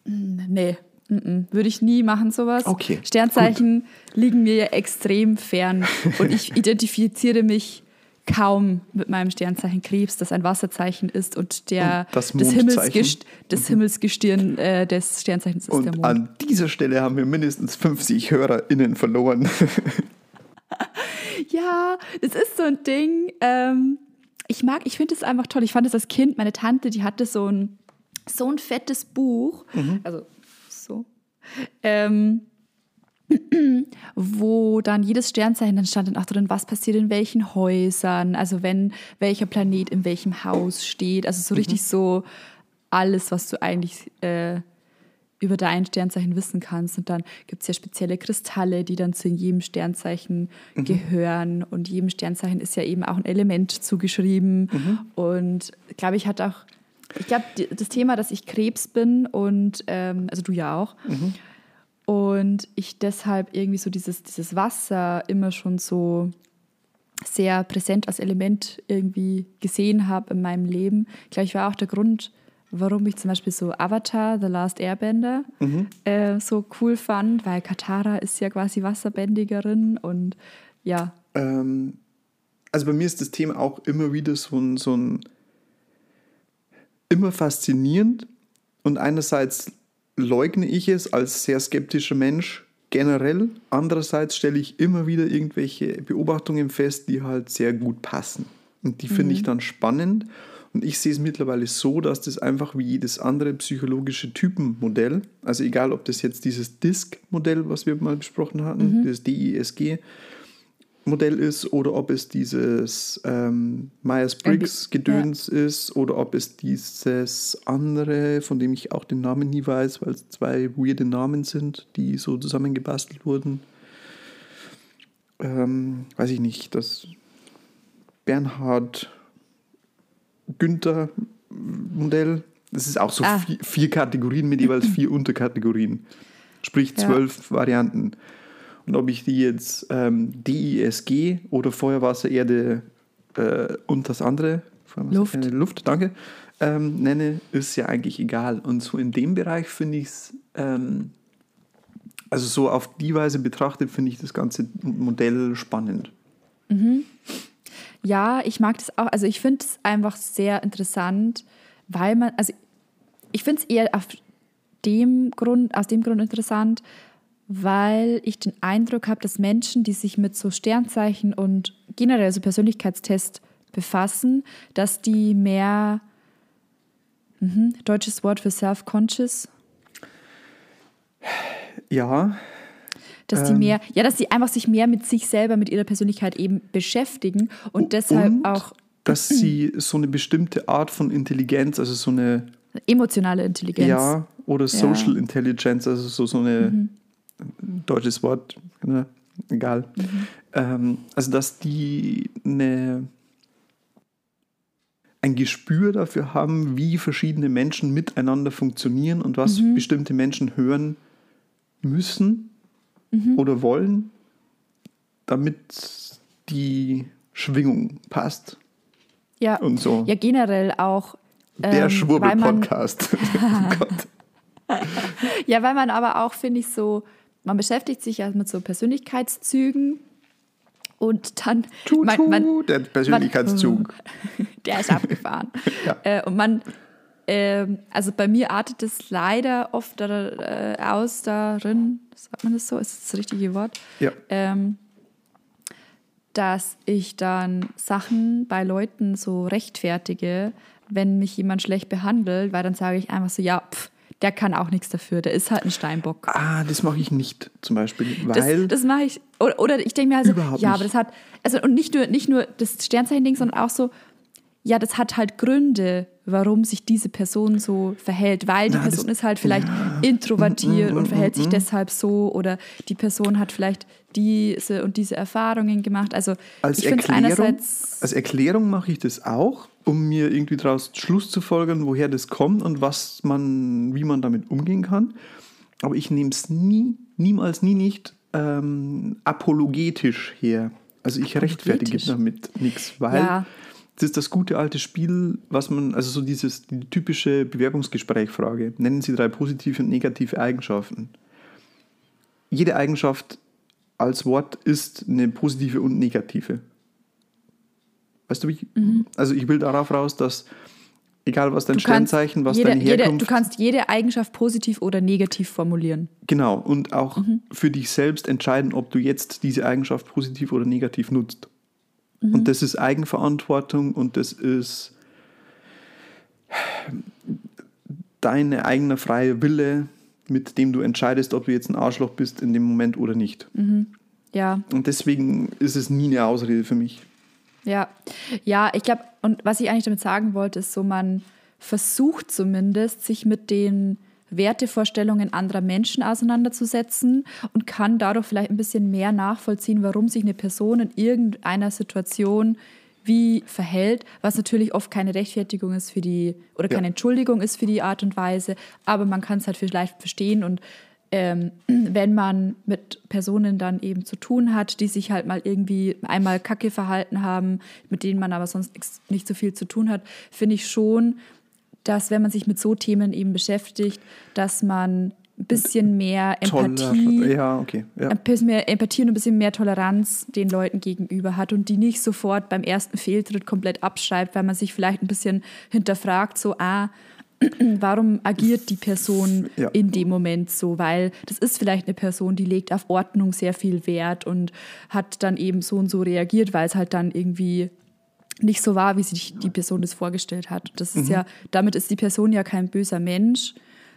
Nee, mm -mm. würde ich nie machen, sowas. Okay, Sternzeichen liegen mir ja extrem fern und ich [laughs] identifiziere mich kaum mit meinem Sternzeichen Krebs, das ein Wasserzeichen ist und der Und das des? Himmelsgest das Himmelsgestirn äh, des Sternzeichens ist der Und Mond. an dieser Stelle haben wir mindestens 50 HörerInnen verloren. [laughs] Ja, es ist so ein Ding. Ähm, ich mag, ich finde es einfach toll. Ich fand es als Kind, meine Tante, die hatte so ein, so ein fettes Buch, also so, ähm, [clears throat] wo dann jedes Sternzeichen, dann stand dann auch drin, was passiert in welchen Häusern, also wenn welcher Planet in welchem Haus steht. Also so richtig so alles, was du eigentlich äh, über dein Sternzeichen wissen kannst. Und dann gibt es ja spezielle Kristalle, die dann zu jedem Sternzeichen gehören. Und jedem Sternzeichen ist ja eben auch ein Element zugeschrieben. Und glaube ich, hat auch, ich glaube, das Thema, dass ich Krebs bin und, ähm, also du ja auch, und ich deshalb irgendwie so dieses, dieses Wasser immer schon so sehr präsent als Element irgendwie gesehen habe in meinem Leben. Ich glaube, ich war auch der Grund, warum ich zum Beispiel so Avatar, The Last Airbender, äh, so cool fand, weil Katara ist ja quasi Wasserbändigerin und ja, ähm, also bei mir ist das Thema auch immer wieder so ein, so ein immer faszinierend und einerseits leugne ich es als sehr skeptischer Mensch generell, andererseits stelle ich immer wieder irgendwelche Beobachtungen fest, die halt sehr gut passen. Und die finde ich dann spannend. Und ich sehe es mittlerweile so, dass das einfach wie jedes andere psychologische Typenmodell, also egal ob das jetzt dieses DISC-Modell, was wir mal besprochen hatten, das DISG, Modell ist oder ob es dieses ähm, Myers-Briggs-Gedöns ist oder ob es dieses andere, von dem ich auch den Namen nie weiß, weil es zwei weirde Namen sind, die so zusammengebastelt wurden. Ähm, weiß ich nicht, das Bernhard Günther Modell. Das ist auch so Ah. vier, vier Kategorien mit jeweils vier [laughs] Unterkategorien. Sprich Ja. zwölf Varianten. Und ob ich die jetzt ähm, DISG oder Feuer, Wasser, Erde äh, und das andere, Luft. Erde, Luft, danke, ähm, nenne, ist ja eigentlich egal. Und so in dem Bereich finde ich es, ähm, also so auf die Weise betrachtet, finde ich das ganze Modell spannend. Ja, ich mag das auch. Also ich finde es einfach sehr interessant, weil man, also ich finde es eher auf dem Grund, aus dem Grund interessant, weil ich den Eindruck habe, dass Menschen, die sich mit so Sternzeichen und generell so Persönlichkeitstests befassen, dass die mehr, mhm, deutsches Wort für self-conscious, Ja, dass die Ähm. mehr, ja, dass sie einfach sich mehr mit sich selber, mit ihrer Persönlichkeit eben beschäftigen und deshalb und auch dass sie so eine bestimmte Art von Intelligenz, also so eine emotionale Intelligenz. Ja, oder Social Intelligence, also so, so eine deutsches Wort, ne? egal. Ähm, also, dass die eine, ein Gespür dafür haben, wie verschiedene Menschen miteinander funktionieren und was bestimmte Menschen hören müssen oder wollen, damit die Schwingung passt Ja, und so. ja generell auch. Der ähm, man- Schwurbel-Podcast. [laughs] oh. Ja, weil man aber auch, finde ich, so, man beschäftigt sich ja mit so Persönlichkeitszügen und dann. Tutu, man, man, der Persönlichkeitszug. [laughs] der ist abgefahren. [laughs] Ja. äh, und man, ähm, also bei mir artet es leider oft äh, aus darin, sagt man das so, ist das das richtige Wort? Ja. ähm, dass ich dann Sachen bei Leuten so rechtfertige, wenn mich jemand schlecht behandelt, weil dann sage ich einfach so, ja, pff, der kann auch nichts dafür, der ist halt ein Steinbock. Ah, das mache ich nicht zum Beispiel, Das, weil das mache ich, oder, oder ich denke mir also, Überhaupt ja, nicht. aber das hat, also und nicht nur, nicht nur das Sternzeichen-Ding, sondern auch so, ja, das hat halt Gründe, warum sich diese Person so verhält, weil die Na, das- Person ist halt vielleicht introvertiert und verhält sich deshalb so oder die Person hat vielleicht diese und diese Erfahrungen gemacht. Also als ich Erklärung, einerseits, als Erklärung mache ich das auch, um mir irgendwie daraus Schluss zu folgern, woher das kommt und was man, wie man damit umgehen kann. Aber ich nehme es nie, niemals, nie nicht ähm, apologetisch her. Also ich rechtfertige damit nichts, weil Ja. das ist das gute alte Spiel, was man, also so dieses, die typische Bewerbungsgesprächfrage. Nennen Sie drei positive und negative Eigenschaften. Jede Eigenschaft als Wort ist eine positive und negative. Weißt du, wie ich, also ich will darauf raus, dass egal was dein Mhm. Du Sternzeichen, was jede, deine jede, Herkunft du kannst jede Eigenschaft positiv oder negativ formulieren. Genau, und auch Mhm. für dich selbst entscheiden, ob du jetzt diese Eigenschaft positiv oder negativ nutzt. Mhm. Und das ist Eigenverantwortung und das ist dein eigener freier Wille, mit dem du entscheidest, ob du jetzt ein Arschloch bist in dem Moment oder nicht. Ja, Und deswegen ist es nie eine Ausrede für mich. Ja. Ja, ich glaube, und was ich eigentlich damit sagen wollte, ist so, man versucht zumindest, sich mit den Wertevorstellungen anderer Menschen auseinanderzusetzen und kann dadurch vielleicht ein bisschen mehr nachvollziehen, warum sich eine Person in irgendeiner Situation wie verhält, was natürlich oft keine Rechtfertigung ist für die oder keine Ja. Entschuldigung ist für die Art und Weise, aber man kann es halt vielleicht verstehen und ähm, [clears throat] wenn man mit Personen dann eben zu tun hat, die sich halt mal irgendwie einmal kacke verhalten haben, mit denen man aber sonst nicht so viel zu tun hat, finde ich schon, dass wenn man sich mit so Themen eben beschäftigt, dass man ein bisschen mehr Empathie, ja, okay. Ja. ein bisschen mehr Empathie und ein bisschen mehr Toleranz den Leuten gegenüber hat und die nicht sofort beim ersten Fehltritt komplett abschreibt, weil man sich vielleicht ein bisschen hinterfragt, so, ah, [clears throat] warum agiert die Person Ja. in dem Moment so? Weil das ist vielleicht eine Person, die legt auf Ordnung sehr viel Wert und hat dann eben so und so reagiert, weil es halt dann irgendwie nicht so war, wie sich die Person das vorgestellt hat. Das ist ja, damit ist die Person ja kein böser Mensch,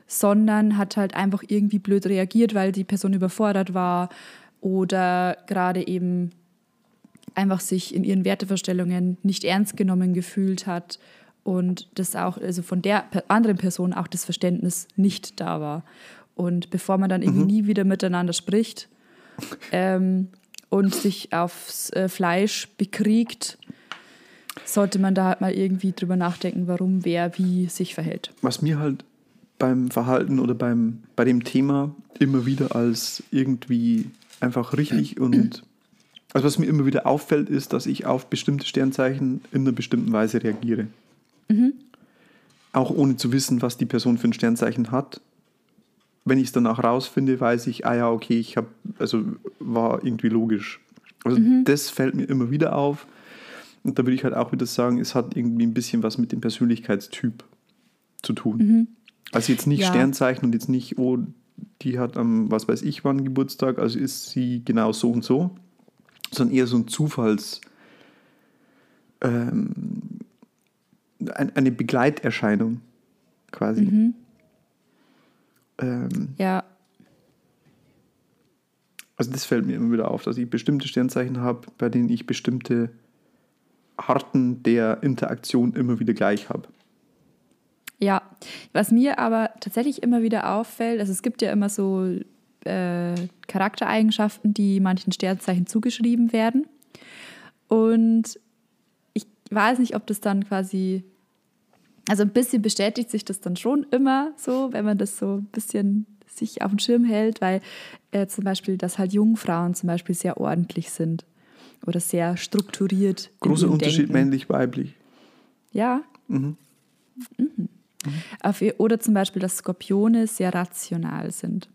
sondern hat halt einfach irgendwie blöd reagiert, weil die Person überfordert war oder gerade eben einfach sich in ihren Wertevorstellungen nicht ernst genommen gefühlt hat und das auch, also von der anderen Person auch das Verständnis nicht da war. Und bevor man dann irgendwie nie wieder miteinander spricht ähm, und sich aufs äh, Fleisch bekriegt, sollte man da halt mal irgendwie drüber nachdenken, warum wer wie sich verhält. was mir halt beim Verhalten oder beim, bei dem Thema immer wieder als irgendwie einfach richtig [clears throat] und also was mir immer wieder auffällt, ist, dass ich auf bestimmte Sternzeichen in einer bestimmten Weise reagiere. Auch ohne zu wissen, was die Person für ein Sternzeichen hat. Wenn ich es danach rausfinde, weiß ich, ah ja, okay, ich habe, also war irgendwie logisch. Also das fällt mir immer wieder auf. Und da würde ich halt auch wieder sagen, es hat irgendwie ein bisschen was mit dem Persönlichkeitstyp zu tun. Also jetzt nicht Ja. Sternzeichen und jetzt nicht, oh, die hat am, was weiß ich wann Geburtstag, also ist sie genau so und so, sondern eher so ein Zufalls, ähm, ein, eine Begleiterscheinung quasi. Ähm, Ja, also das fällt mir immer wieder auf, dass ich bestimmte Sternzeichen habe, bei denen ich bestimmte Arten der Interaktion immer wieder gleich habe. Ja, was mir aber tatsächlich immer wieder auffällt, also es gibt ja immer so äh, Charaktereigenschaften, die manchen Sternzeichen zugeschrieben werden. Und ich weiß nicht, ob das dann quasi, also ein bisschen bestätigt sich das dann schon immer so, wenn man das so ein bisschen sich auf dem Schirm hält, weil äh, zum Beispiel, dass halt Jungfrauen zum Beispiel sehr ordentlich sind oder sehr strukturiert. Großer Unterschied männlich-weiblich. Ja. Mhm. Auf, ihr- oder zum Beispiel, dass Skorpione sehr rational sind.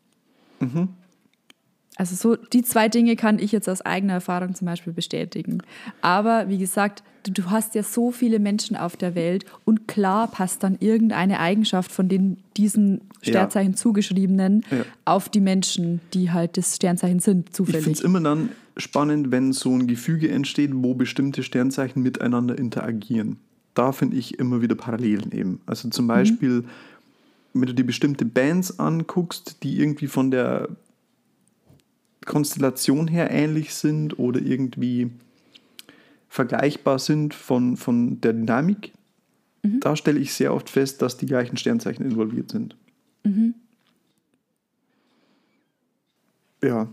Also so die zwei Dinge kann ich jetzt aus eigener Erfahrung zum Beispiel bestätigen. Aber wie gesagt, du, du hast ja so viele Menschen auf der Welt und klar passt dann irgendeine Eigenschaft von den diesen Ja. Sternzeichen zugeschriebenen Ja. auf die Menschen, die halt das Sternzeichen sind, Ich finde es zufällig. immer dann spannend, wenn so ein Gefüge entsteht, wo bestimmte Sternzeichen miteinander interagieren. Da finde ich immer wieder Parallelen eben. Also zum Beispiel, wenn du dir bestimmte Bands anguckst, die irgendwie von der Konstellation her ähnlich sind oder irgendwie vergleichbar sind von, von der Dynamik, da stelle ich sehr oft fest, dass die gleichen Sternzeichen involviert sind. Ja,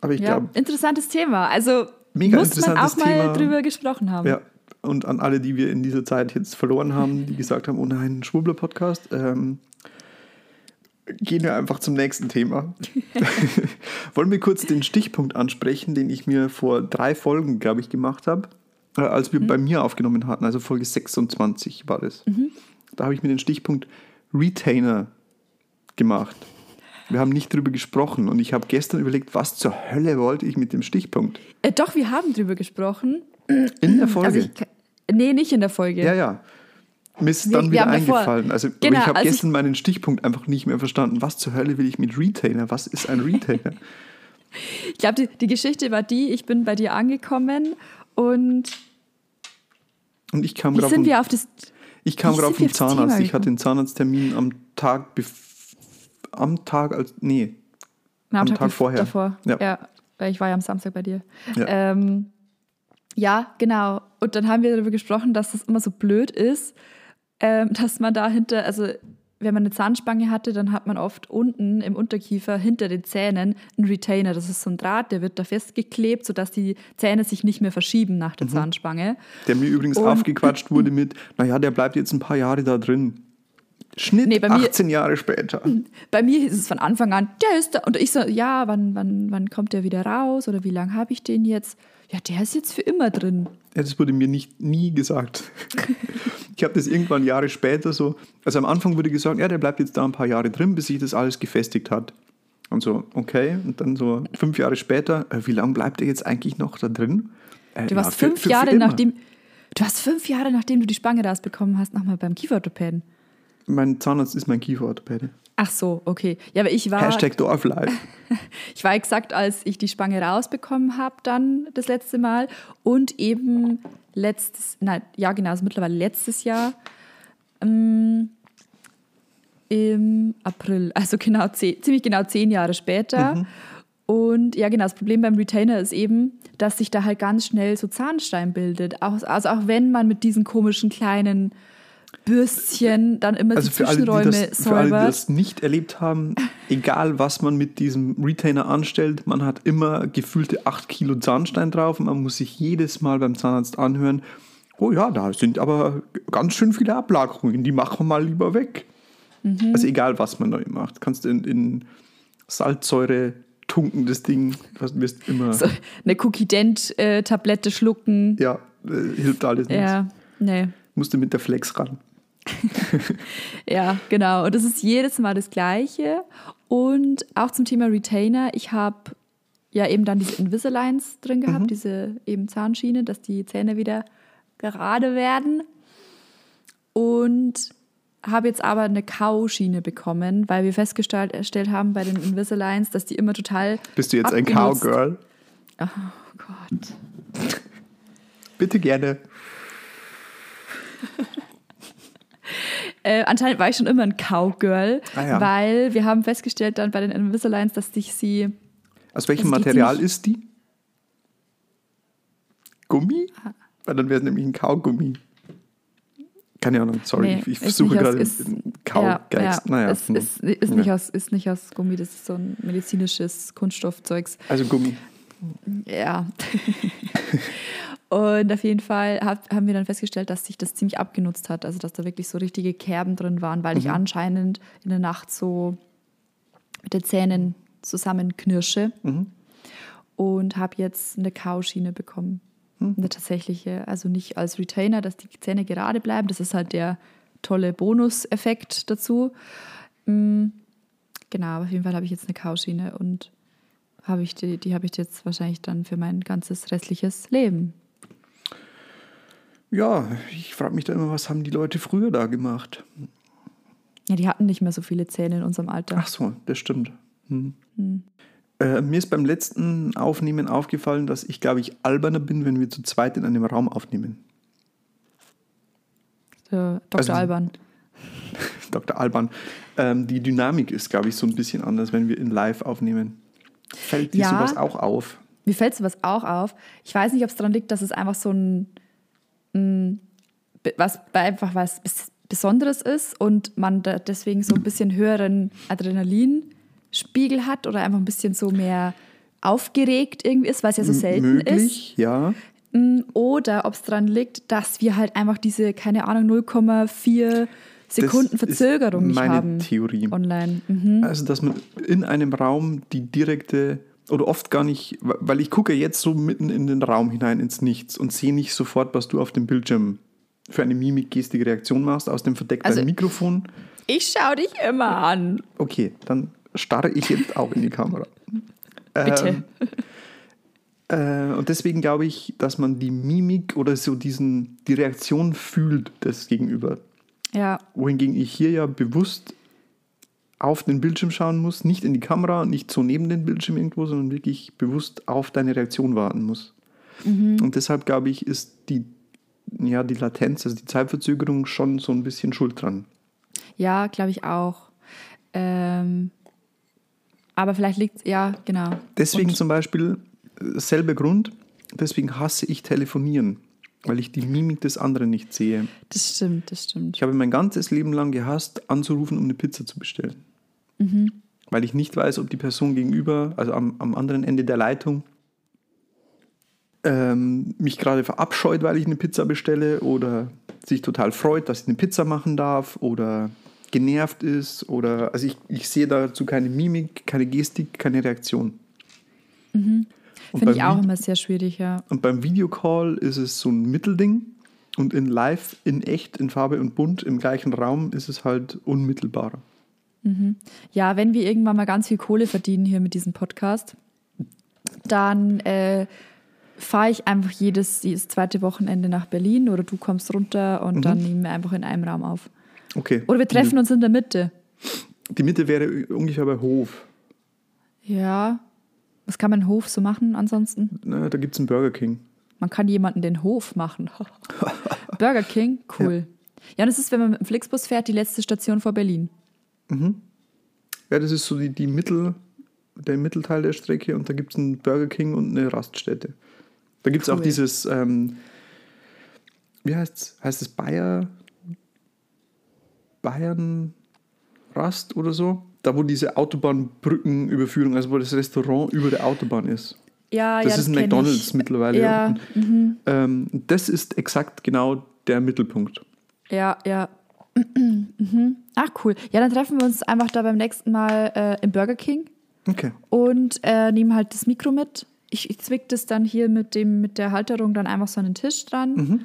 aber ich ja, glaube, interessantes Thema. Also Mega muss man auch mal Thema. drüber gesprochen haben. Ja, und an alle, die wir in dieser Zeit jetzt verloren haben, die gesagt haben, oh nein, ein Schwurbler-Podcast. Ähm, gehen wir einfach zum nächsten Thema. [laughs] Wollen wir kurz den Stichpunkt ansprechen, den ich mir vor drei Folgen, glaube ich, gemacht habe, äh, als wir mhm. bei mir aufgenommen hatten, also Folge 26 war das. Mhm. Da habe ich mir den Stichpunkt Retainer gemacht. Wir haben nicht drüber gesprochen und ich habe gestern überlegt, was zur Hölle wollte ich mit dem Stichpunkt? Äh, doch, wir haben drüber gesprochen. In der Folge? Also ich, nee, nicht in der Folge. Ja, ja. Mir ist dann wieder eingefallen. Also genau, ich habe also gestern ich, meinen Stichpunkt einfach nicht mehr verstanden. Was zur Hölle will ich mit Retainer? Was ist ein Retainer? [laughs] [laughs] ich glaube, die, die Geschichte war die, ich bin bei dir angekommen und und ich kam gerade sind wir auf das ich kam gerade vom Zahnarzt. Ich hatte den Zahnarzttermin am Tag am Tag als nee Na, am, am, Tag, Tag vorher. Davor. Ja. ja, weil ich war ja am Samstag bei dir. Ja. Ähm, ja, genau. Und dann haben wir darüber gesprochen, dass das immer so blöd ist, ähm, [laughs] dass man dahinter, also wenn man eine Zahnspange hatte, dann hat man oft unten im Unterkiefer hinter den Zähnen einen Retainer. Das ist so ein Draht, der wird da festgeklebt, sodass die Zähne sich nicht mehr verschieben nach der mhm. Zahnspange. Der mir übrigens Und, aufgequatscht wurde mit, [laughs] naja, der bleibt jetzt ein paar Jahre da drin. Schnitt nee, bei 18 mir, Jahre später. [laughs] Bei mir hieß es von Anfang an, der ist da. Und ich so, ja, wann, wann, wann kommt der wieder raus? Oder wie lange habe ich den jetzt? Ja, der ist jetzt für immer drin. Ja, das wurde mir nicht, nie gesagt. Ich habe das irgendwann Jahre später so, also am Anfang wurde gesagt, ja, der bleibt jetzt da ein paar Jahre drin, bis sich das alles gefestigt hat. Und so, okay, und dann so fünf Jahre später, äh, wie lange bleibt er jetzt eigentlich noch da drin? Äh, du warst ja, fünf für, für, Jahre für nachdem, du hast fünf Jahre nachdem du die Spange rausbekommen hast, nochmal beim Kieferorthopäden. Mein Zahnarzt ist mein Kieferorthopäde. Ach so, okay. Ja, aber ich war. Hashtag Dorflife. [laughs] ich war exakt, als ich die Spange rausbekommen habe, dann das letzte Mal. Und eben letztes, nein, ja, genau, also mittlerweile letztes Jahr ähm, im April. [laughs] Also genau, zehn, ziemlich genau zehn Jahre später. Mhm. Und ja, genau, das Problem beim Retainer ist eben, dass sich da halt ganz schnell so Zahnstein bildet. Auch, also auch wenn man mit diesen komischen kleinen Bürstchen dann immer also die Zwischenräume das, Für alle, die das nicht erlebt haben, egal was man mit diesem Retainer anstellt, man hat immer gefühlte 8 Kilo Zahnstein drauf und man muss sich jedes Mal beim Zahnarzt anhören, oh ja, da sind aber ganz schön viele Ablagerungen, die machen wir mal lieber weg. Mhm. Also egal, was man neu macht. Kannst du in, in Salzsäure tunken, das Ding, du wirst immer... So, eine Cookie-Dent-Tablette schlucken. Ja, äh, hilft alles nicht. Ja, nee. Musste mit der Flex ran. [laughs] ja, genau. Und das ist jedes Mal das Gleiche. Und auch zum Thema Retainer. Ich habe ja eben dann diese Invisaligns drin gehabt, mhm. diese eben Zahnschiene, dass die Zähne wieder gerade werden. Und habe jetzt aber eine Kauschiene bekommen, weil wir festgestellt haben bei den Invisaligns, dass die immer total. Bist du jetzt ein Cowgirl? Oh Gott. Bitte gerne. [laughs] Äh, anscheinend war ich schon immer ein Cowgirl, ah, ja. weil wir haben festgestellt dann bei den Invisaligns, dass sich sie. Aus welchem Material ist die? Gummi? Ah. Weil dann wäre es nämlich ein Kaugummi. Keine Ahnung, sorry, nee, ich, ich suche gerade den Kaugeist. Ja, ja, naja. Es ist, ist, nicht aus, ist nicht aus Gummi, das ist so ein medizinisches Kunststoffzeugs. Also Gummi. Ja. [laughs] Und auf jeden Fall hab, haben wir dann festgestellt, dass sich das ziemlich abgenutzt hat. Also, dass da wirklich so richtige Kerben drin waren, weil mhm. ich anscheinend in der Nacht so mit den Zähnen zusammenknirsche. Mhm. Und habe jetzt eine Kauschiene bekommen. Mhm. Eine tatsächliche. Also nicht als Retainer, dass die Zähne gerade bleiben. Das ist halt der tolle Bonuseffekt dazu. Mhm. Genau, aber auf jeden Fall habe ich jetzt eine Kauschiene und habe ich die, die habe ich jetzt wahrscheinlich dann für mein ganzes restliches Leben. Ja, ich frage mich da immer, was haben die Leute früher da gemacht? Ja, die hatten nicht mehr so viele Zähne in unserem Alter. Ach so, das stimmt. Hm. Hm. Äh, mir ist beim letzten Aufnehmen aufgefallen, dass ich, glaube ich, alberner bin, wenn wir zu zweit in einem Raum aufnehmen. Dr. Also, Alban. [laughs] Dr. Alban. Ähm, die Dynamik ist, glaube ich, so ein bisschen anders, wenn wir in Live aufnehmen. Fällt dir ja, sowas auch auf? Mir fällt sowas auch auf. Ich weiß nicht, ob es daran liegt, dass es einfach so ein was einfach was Besonderes ist und man deswegen so ein bisschen höheren Adrenalinspiegel hat oder einfach ein bisschen so mehr aufgeregt irgendwie ist, weil es ja so selten Möglich, ist. ja. Oder ob es daran liegt, dass wir halt einfach diese, keine Ahnung, 0,4 Sekundenverzögerung nicht meine haben Theorie. online. Mhm. Also, dass man in einem Raum die direkte oder oft gar nicht, weil ich gucke jetzt so mitten in den Raum hinein ins Nichts und sehe nicht sofort, was du auf dem Bildschirm für eine Mimik, Gestik, Reaktion machst aus dem verdeckten Also- Mikrofon. Ich schaue dich immer an. Okay, dann starre ich jetzt auch in die Kamera. [laughs] Bitte. Äh, und deswegen glaube ich, dass man die Mimik oder so diesen, die Reaktion fühlt des Gegenüber. Ja, Wohingegen ich hier ja bewusst auf den Bildschirm schauen muss, nicht in die Kamera, nicht so neben den Bildschirm irgendwo, sondern wirklich bewusst auf deine Reaktion warten muss. Und deshalb glaube ich, ist die, ja, die Latenz, also die Zeitverzögerung schon so ein bisschen schuld dran. ja, glaube ich auch. Ähm, aber vielleicht liegt es, ja, genau. Deswegen Und- zum Beispiel, äh, selber Grund, deswegen hasse ich telefonieren, weil ich die Mimik des anderen nicht sehe. Das stimmt, das stimmt. Ich habe mein ganzes Leben lang gehasst, anzurufen, um eine Pizza zu bestellen. Weil ich nicht weiß, ob die Person gegenüber, also am, am anderen Ende der Leitung, ähm, mich gerade verabscheut, weil ich eine Pizza bestelle oder sich total freut, dass ich eine Pizza machen darf oder genervt ist oder also ich, ich sehe dazu keine Mimik, keine Gestik, keine Reaktion. Und Finde ich auch immer sehr schwierig, ja. und beim Videocall ist es so ein Mittelding. Und in live, in echt, in Farbe und bunt, im gleichen Raum ist es halt unmittelbarer. Ja, wenn wir irgendwann mal ganz viel Kohle verdienen hier mit diesem Podcast, dann äh, fahre ich einfach jedes, jedes zweite Wochenende nach Berlin oder du kommst runter und dann nehmen wir einfach in einem Raum auf. Okay. Oder wir treffen uns in der Mitte. Die Mitte wäre ungefähr bei Hof. Ja. Was kann man im Hof so machen ansonsten? Na, da gibt es einen Burger King. Man kann jemanden den Hof machen. [laughs] Burger King, cool. Ja. und das ist, wenn man mit dem Flixbus fährt, die letzte Station vor Berlin. Ja, das ist so die, die Mittel, der Mittelteil der Strecke und da gibt es einen Burger King und eine Raststätte. Da gibt es auch Cool. dieses, ähm, wie heißt es? Heißt es Bayer? Bayern Rast oder so? Da, wo diese Autobahnbrückenüberführung, also wo das Restaurant über der Autobahn ist. Ja, Das ja, ist ein kenn McDonalds ich. mittlerweile. Ja, Und, ähm, das ist exakt genau der Mittelpunkt. Ja, ja. [clears throat] Mhm. Ach, cool. Ja, dann treffen wir uns einfach da beim nächsten Mal äh, im Burger King Okay. und äh, nehmen halt das Mikro mit. Ich, ich zwick das dann hier mit, dem, mit der Halterung dann einfach so an den Tisch dran. Mhm.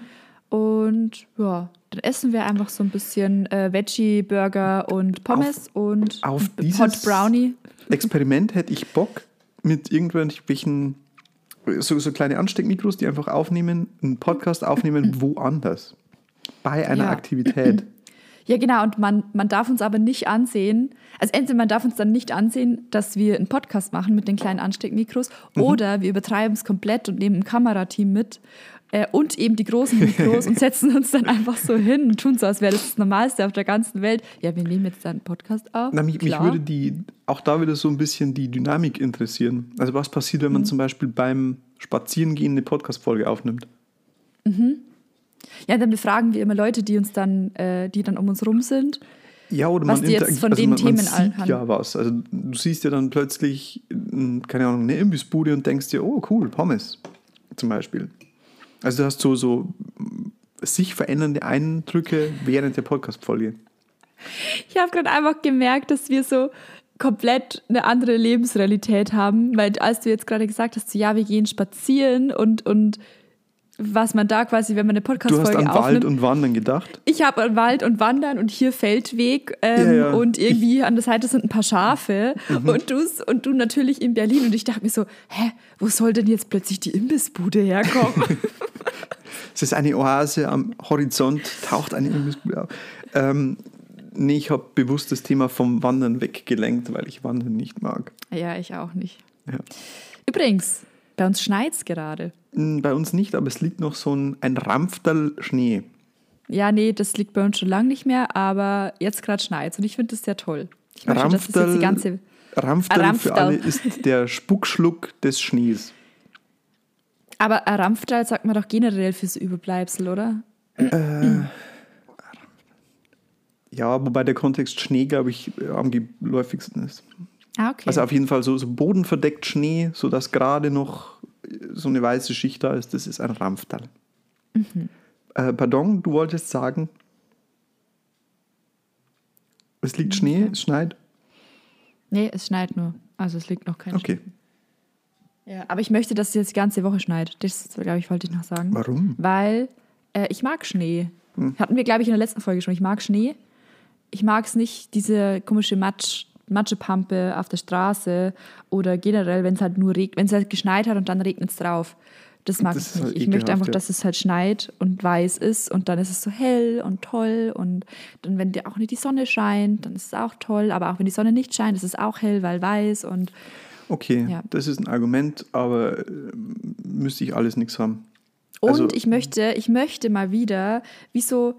Und ja, dann essen wir einfach so ein bisschen äh, Veggie-Burger und Pommes und auf ein dieses- Hot Brownie. Experiment hätte ich Bock mit irgendwelchen so, so kleine Ansteckmikros, die einfach aufnehmen, einen Podcast aufnehmen, [laughs] woanders. Bei einer Ja. Aktivität. [laughs] Ja, genau. Und man, man darf uns aber nicht ansehen. Also entweder man darf uns dann nicht ansehen, dass wir einen Podcast machen mit den kleinen Ansteckmikros Mhm. oder wir übertreiben es komplett und nehmen ein Kamerateam mit äh, und eben die großen Mikros und setzen uns dann einfach so hin und tun so, als wäre das das Normalste auf der ganzen Welt. Ja, wir nehmen jetzt dann einen Podcast auf. Na, mich, mich würde die, auch da wieder so ein bisschen die Dynamik interessieren. Also was passiert, Mhm. wenn man zum Beispiel beim Spazierengehen eine Podcast-Folge aufnimmt? Ja, dann befragen wir immer Leute, die uns dann, äh, die dann um uns rum sind. Ja, oder Was man die jetzt von also den man, man Themen sieht an- ja was. Also du siehst ja dann plötzlich, mm, keine Ahnung, eine Imbissbude und denkst dir, oh cool, Pommes zum Beispiel. Also du hast so, so mm, sich verändernde Eindrücke während der Podcast-Folge. Ich habe gerade einfach gemerkt, dass wir so komplett eine andere Lebensrealität haben, weil als du jetzt gerade gesagt hast, so, ja, wir gehen spazieren und, und was man da quasi, wenn man eine Du hast Podcast-Folge an Wald aufnimmt. und Wandern gedacht. ich habe an Wald und Wandern und hier Feldweg ähm, Ja, ja. und irgendwie an der Seite sind ein paar Schafe Mhm. und, du, und du natürlich in Berlin und ich dachte mir so, hä, wo soll denn jetzt plötzlich die Imbissbude herkommen? [laughs] [laughs] Es ist eine Oase am Horizont, taucht eine Imbissbude auf. Ähm, nee, ich habe bewusst das Thema vom Wandern weggelenkt, weil ich Wandern nicht mag. ja, ich auch nicht. Ja. Übrigens, bei uns schneit's gerade. Mm, Bei uns nicht, aber es liegt noch so ein, ein Rampfterl Schnee. Ja, nee, das liegt bei uns schon lange nicht mehr, aber jetzt gerade schneit und ich finde das sehr toll. Ich möchte, das jetzt die ganze. Rampfterl Ein für Rampfterl. alle ist der Spuckschluck des Schnees. Aber ein Rampfteil sagt man doch generell fürs Überbleibsel, oder? Ja, wobei der Kontext Schnee, glaube ich, äh, am geläufigsten ist. Ah, okay. Also auf jeden Fall so, so bodenverdeckt Schnee, sodass gerade noch äh, so eine weiße Schicht da ist, das ist ein Rampfterl. Mhm. Äh, pardon, du wolltest sagen, Es liegt Schnee, es schneit. Nee, es schneit nur. Also es liegt noch kein Okay. Schnee. Ja, aber ich möchte, dass es jetzt die ganze Woche schneit. Das, glaube ich, wollte ich noch sagen. Warum? Weil äh, ich mag Schnee. Hatten wir, glaube ich, in der letzten Folge schon. Ich mag Schnee. Ich mag es nicht, diese komische Matsch, Matschepampe auf der Straße oder generell, wenn es halt nur regnet, wenn es halt geschneit hat und dann regnet es drauf. Das mag Das ich ist nicht. halt ich möchte einfach, ja. dass es halt schneit und weiß ist und dann ist es so hell und toll und dann, wenn dir auch nicht die Sonne scheint, dann ist es auch toll, aber auch wenn die Sonne nicht scheint, ist es auch hell, weil weiß und Okay, Ja. das ist ein Argument, aber äh, müsste ich alles nichts haben. Und Also- ich möchte, ich möchte mal wieder, wie so,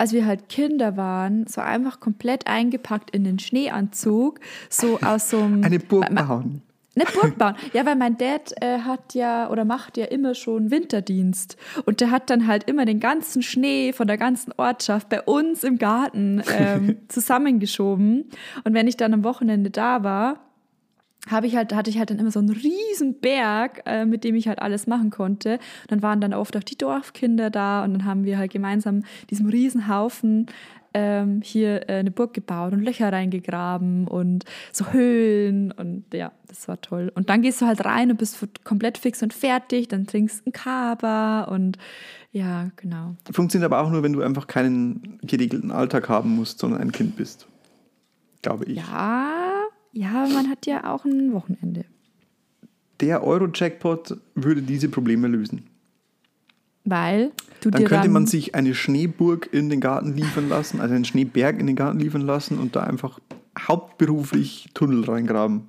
als wir halt Kinder waren, so einfach komplett eingepackt in den Schneeanzug, so aus so einem. Eine Burg bauen. Nicht Burg bauen. Ja, weil mein Dad äh, hat ja oder macht ja immer schon Winterdienst. Und der hat dann halt immer den ganzen Schnee von der ganzen Ortschaft bei uns im Garten ähm, [laughs] zusammengeschoben. Und wenn ich dann am Wochenende da war, habe ich halt, hatte ich halt dann immer so einen riesen Berg, äh, mit dem ich halt alles machen konnte. Und dann waren dann oft auch die Dorfkinder da und dann haben wir halt gemeinsam diesem riesen Haufen ähm, hier äh, eine Burg gebaut und Löcher reingegraben und so Höhlen und ja, das war toll. Und dann gehst du halt rein und bist komplett fix und fertig, dann trinkst einen Kaba und ja, genau. Funktioniert aber auch nur, wenn du einfach keinen geregelten Alltag haben musst, sondern ein Kind bist. Glaube ich. Ja, ja, man hat ja auch ein Wochenende. Der Euro-Jackpot würde diese Probleme lösen. Weil du Dann könnte dann, man sich eine Schneeburg in den Garten liefern lassen, also einen Schneeberg in den Garten liefern lassen und da einfach hauptberuflich Tunnel reingraben.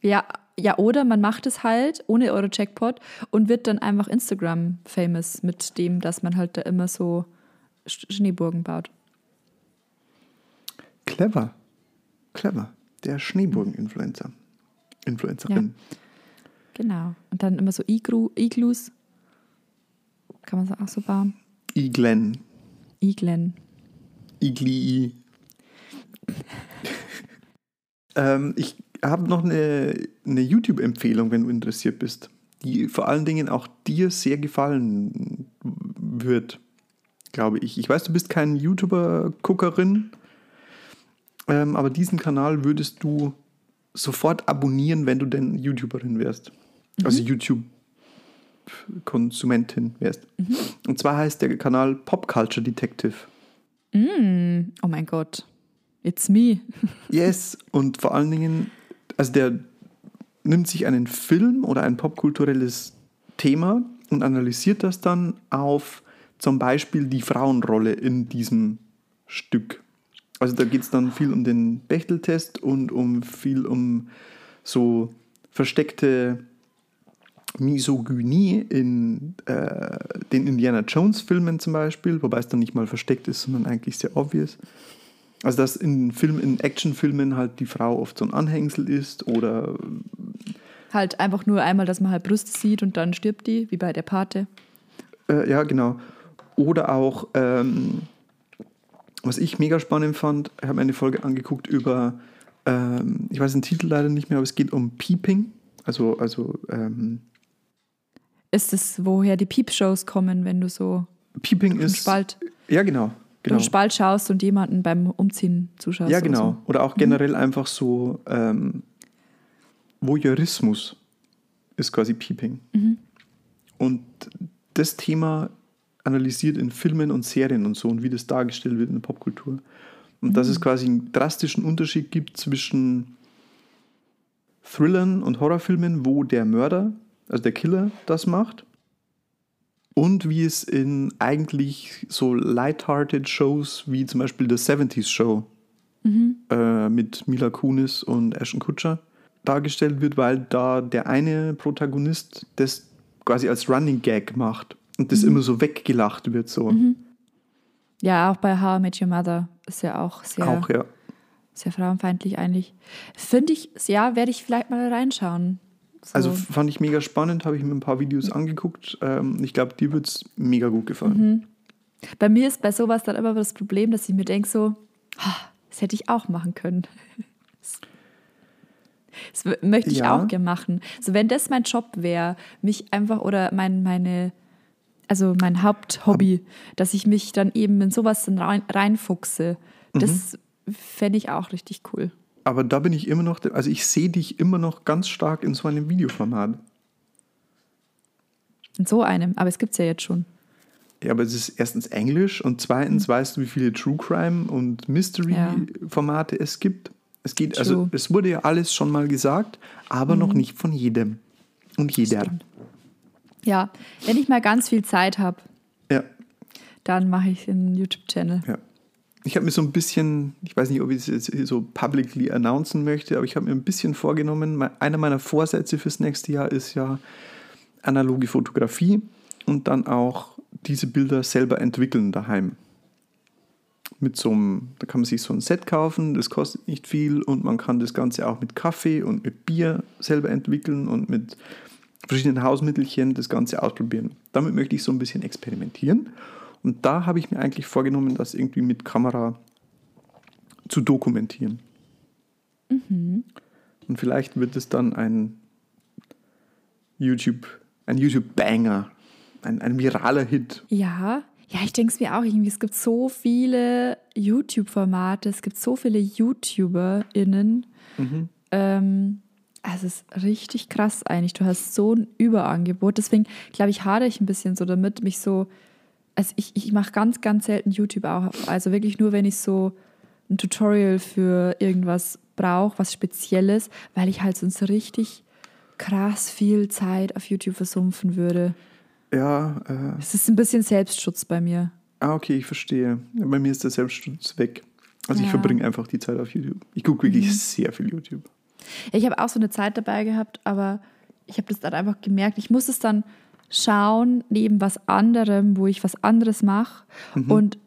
Ja, ja, oder man macht es halt ohne euro Jackpot und wird dann einfach Instagram-famous mit dem, dass man halt da immer so Sch- Schneeburgen baut. Clever. Clever. Der Schneeburgen-Influencer. Influencerin. Genau. Und dann immer so Iglu, Iglus. Kann man so auch so bauen. Iglen. Iglen. Igli. [laughs] ähm, ich habe noch eine, eine YouTube-Empfehlung, wenn du interessiert bist, die vor allen Dingen auch dir sehr gefallen wird, glaube ich. Ich weiß, du bist kein YouTuber-Guckerin, ähm, aber diesen Kanal würdest du sofort abonnieren, wenn du denn YouTuberin wärst. Also YouTube-Konsumentin wärst. Und zwar heißt der Kanal Pop Culture Detective. Oh mein Gott. It's me. [laughs] Yes, und vor allen Dingen, also der nimmt sich einen Film oder ein popkulturelles Thema und analysiert das dann auf zum Beispiel die Frauenrolle in diesem Stück. Also da geht es dann viel um den Bechteltest und um viel um so versteckte Misogynie in äh, den Indiana Jones Filmen zum Beispiel, wobei es dann nicht mal versteckt ist, sondern eigentlich sehr obvious. Also dass in Film, in Actionfilmen halt die Frau oft so ein Anhängsel ist oder Halt einfach nur einmal, dass man halt Brüste sieht und dann stirbt die, wie bei der Pate. Äh, ja, genau. Oder auch, ähm, was ich mega spannend fand, ich habe mir eine Folge angeguckt über, ähm, ich weiß den Titel leider nicht mehr, aber es geht um Peeping. Also, also ähm, Ist es, woher die Piepshows kommen, wenn du so Peeping ist. Spalt, Ja, genau. genau. im Spalt schaust und jemanden beim Umziehen zuschaust? Ja, genau. So. Oder auch generell einfach so ähm, Voyeurismus ist quasi Peeping. Und das Thema analysiert in Filmen und Serien und so und wie das dargestellt wird in der Popkultur. Und dass es quasi einen drastischen Unterschied gibt zwischen Thrillern und Horrorfilmen, wo der Mörder, also der Killer, das macht. Und wie es in eigentlich so lighthearted Shows wie zum Beispiel The 70s Show äh, mit Mila Kunis und Ashton Kutcher dargestellt wird, weil da der eine Protagonist das quasi als Running Gag macht und das immer so weggelacht wird. So. Ja, auch bei How I Met Your Mother ist ja auch sehr, Auch, ja. sehr frauenfeindlich eigentlich. Finde ich, ja, werde ich vielleicht mal reinschauen. So. Also fand ich mega spannend, habe ich mir ein paar Videos angeguckt. Ähm, ich glaube, dir wird es mega gut gefallen. Mhm. bei mir ist bei sowas dann immer das Problem, dass ich mir denke so, "Ah, das hätte ich auch machen können. [laughs] Das möchte ich Ja. auch gerne machen. So, wenn das mein Job wäre, mich einfach oder mein, meine, also mein Haupthobby, dass ich mich dann eben in sowas dann rein, reinfuchse, Mhm. das fände ich auch richtig cool. Aber da bin ich immer noch, also ich sehe dich immer noch ganz stark in so einem Videoformat. In so einem, aber es gibt es ja jetzt schon. Ja, aber es ist erstens Englisch und zweitens mhm. weißt du, wie viele True Crime und Mystery-Formate ja. es gibt. Es geht, also True. also es wurde ja alles schon mal gesagt, aber mhm. noch nicht von jedem und jeder. Ja, wenn ich mal ganz viel Zeit habe, ja. dann mache ich einen YouTube-Channel. Ja. Ich habe mir so ein bisschen, ich weiß nicht, ob ich es jetzt so publicly announcen möchte, aber ich habe mir ein bisschen vorgenommen, einer meiner Vorsätze fürs nächste Jahr ist ja analoge Fotografie und dann auch diese Bilder selber entwickeln daheim. Mit so einem, da kann man sich so ein Set kaufen, das kostet nicht viel und man kann das Ganze auch mit Kaffee und mit Bier selber entwickeln und mit verschiedenen Hausmittelchen das Ganze ausprobieren. Damit möchte ich so ein bisschen experimentieren. Und da habe ich mir eigentlich vorgenommen, das irgendwie mit Kamera zu dokumentieren. Mhm. Und vielleicht wird es dann ein YouTube, ein YouTube-Banger, ein, ein viraler Hit. Ja, ja, ich denke es mir auch irgendwie. Es gibt so viele YouTube-Formate, es gibt so viele YouTuberInnen. Mhm. Ähm, also es ist richtig krass eigentlich. Du hast so ein Überangebot. Deswegen glaube ich, hadere ich ein bisschen so damit, mich so. Also ich, ich mache ganz, ganz selten YouTube auch. Also wirklich nur, wenn ich so ein Tutorial für irgendwas brauche, was Spezielles, weil ich halt sonst richtig krass viel Zeit auf YouTube versumpfen würde. Ja. Äh, es ist ein bisschen Selbstschutz bei mir. Ah, okay, ich verstehe. Bei mir ist der Selbstschutz weg. Also ja. ich verbringe einfach die Zeit auf YouTube. Ich gucke wirklich mhm. sehr viel YouTube. Ich habe auch so eine Zeit dabei gehabt, aber ich habe das dann einfach gemerkt. Ich muss es dann schauen neben was anderem, wo ich was anderes mache. Mhm. Und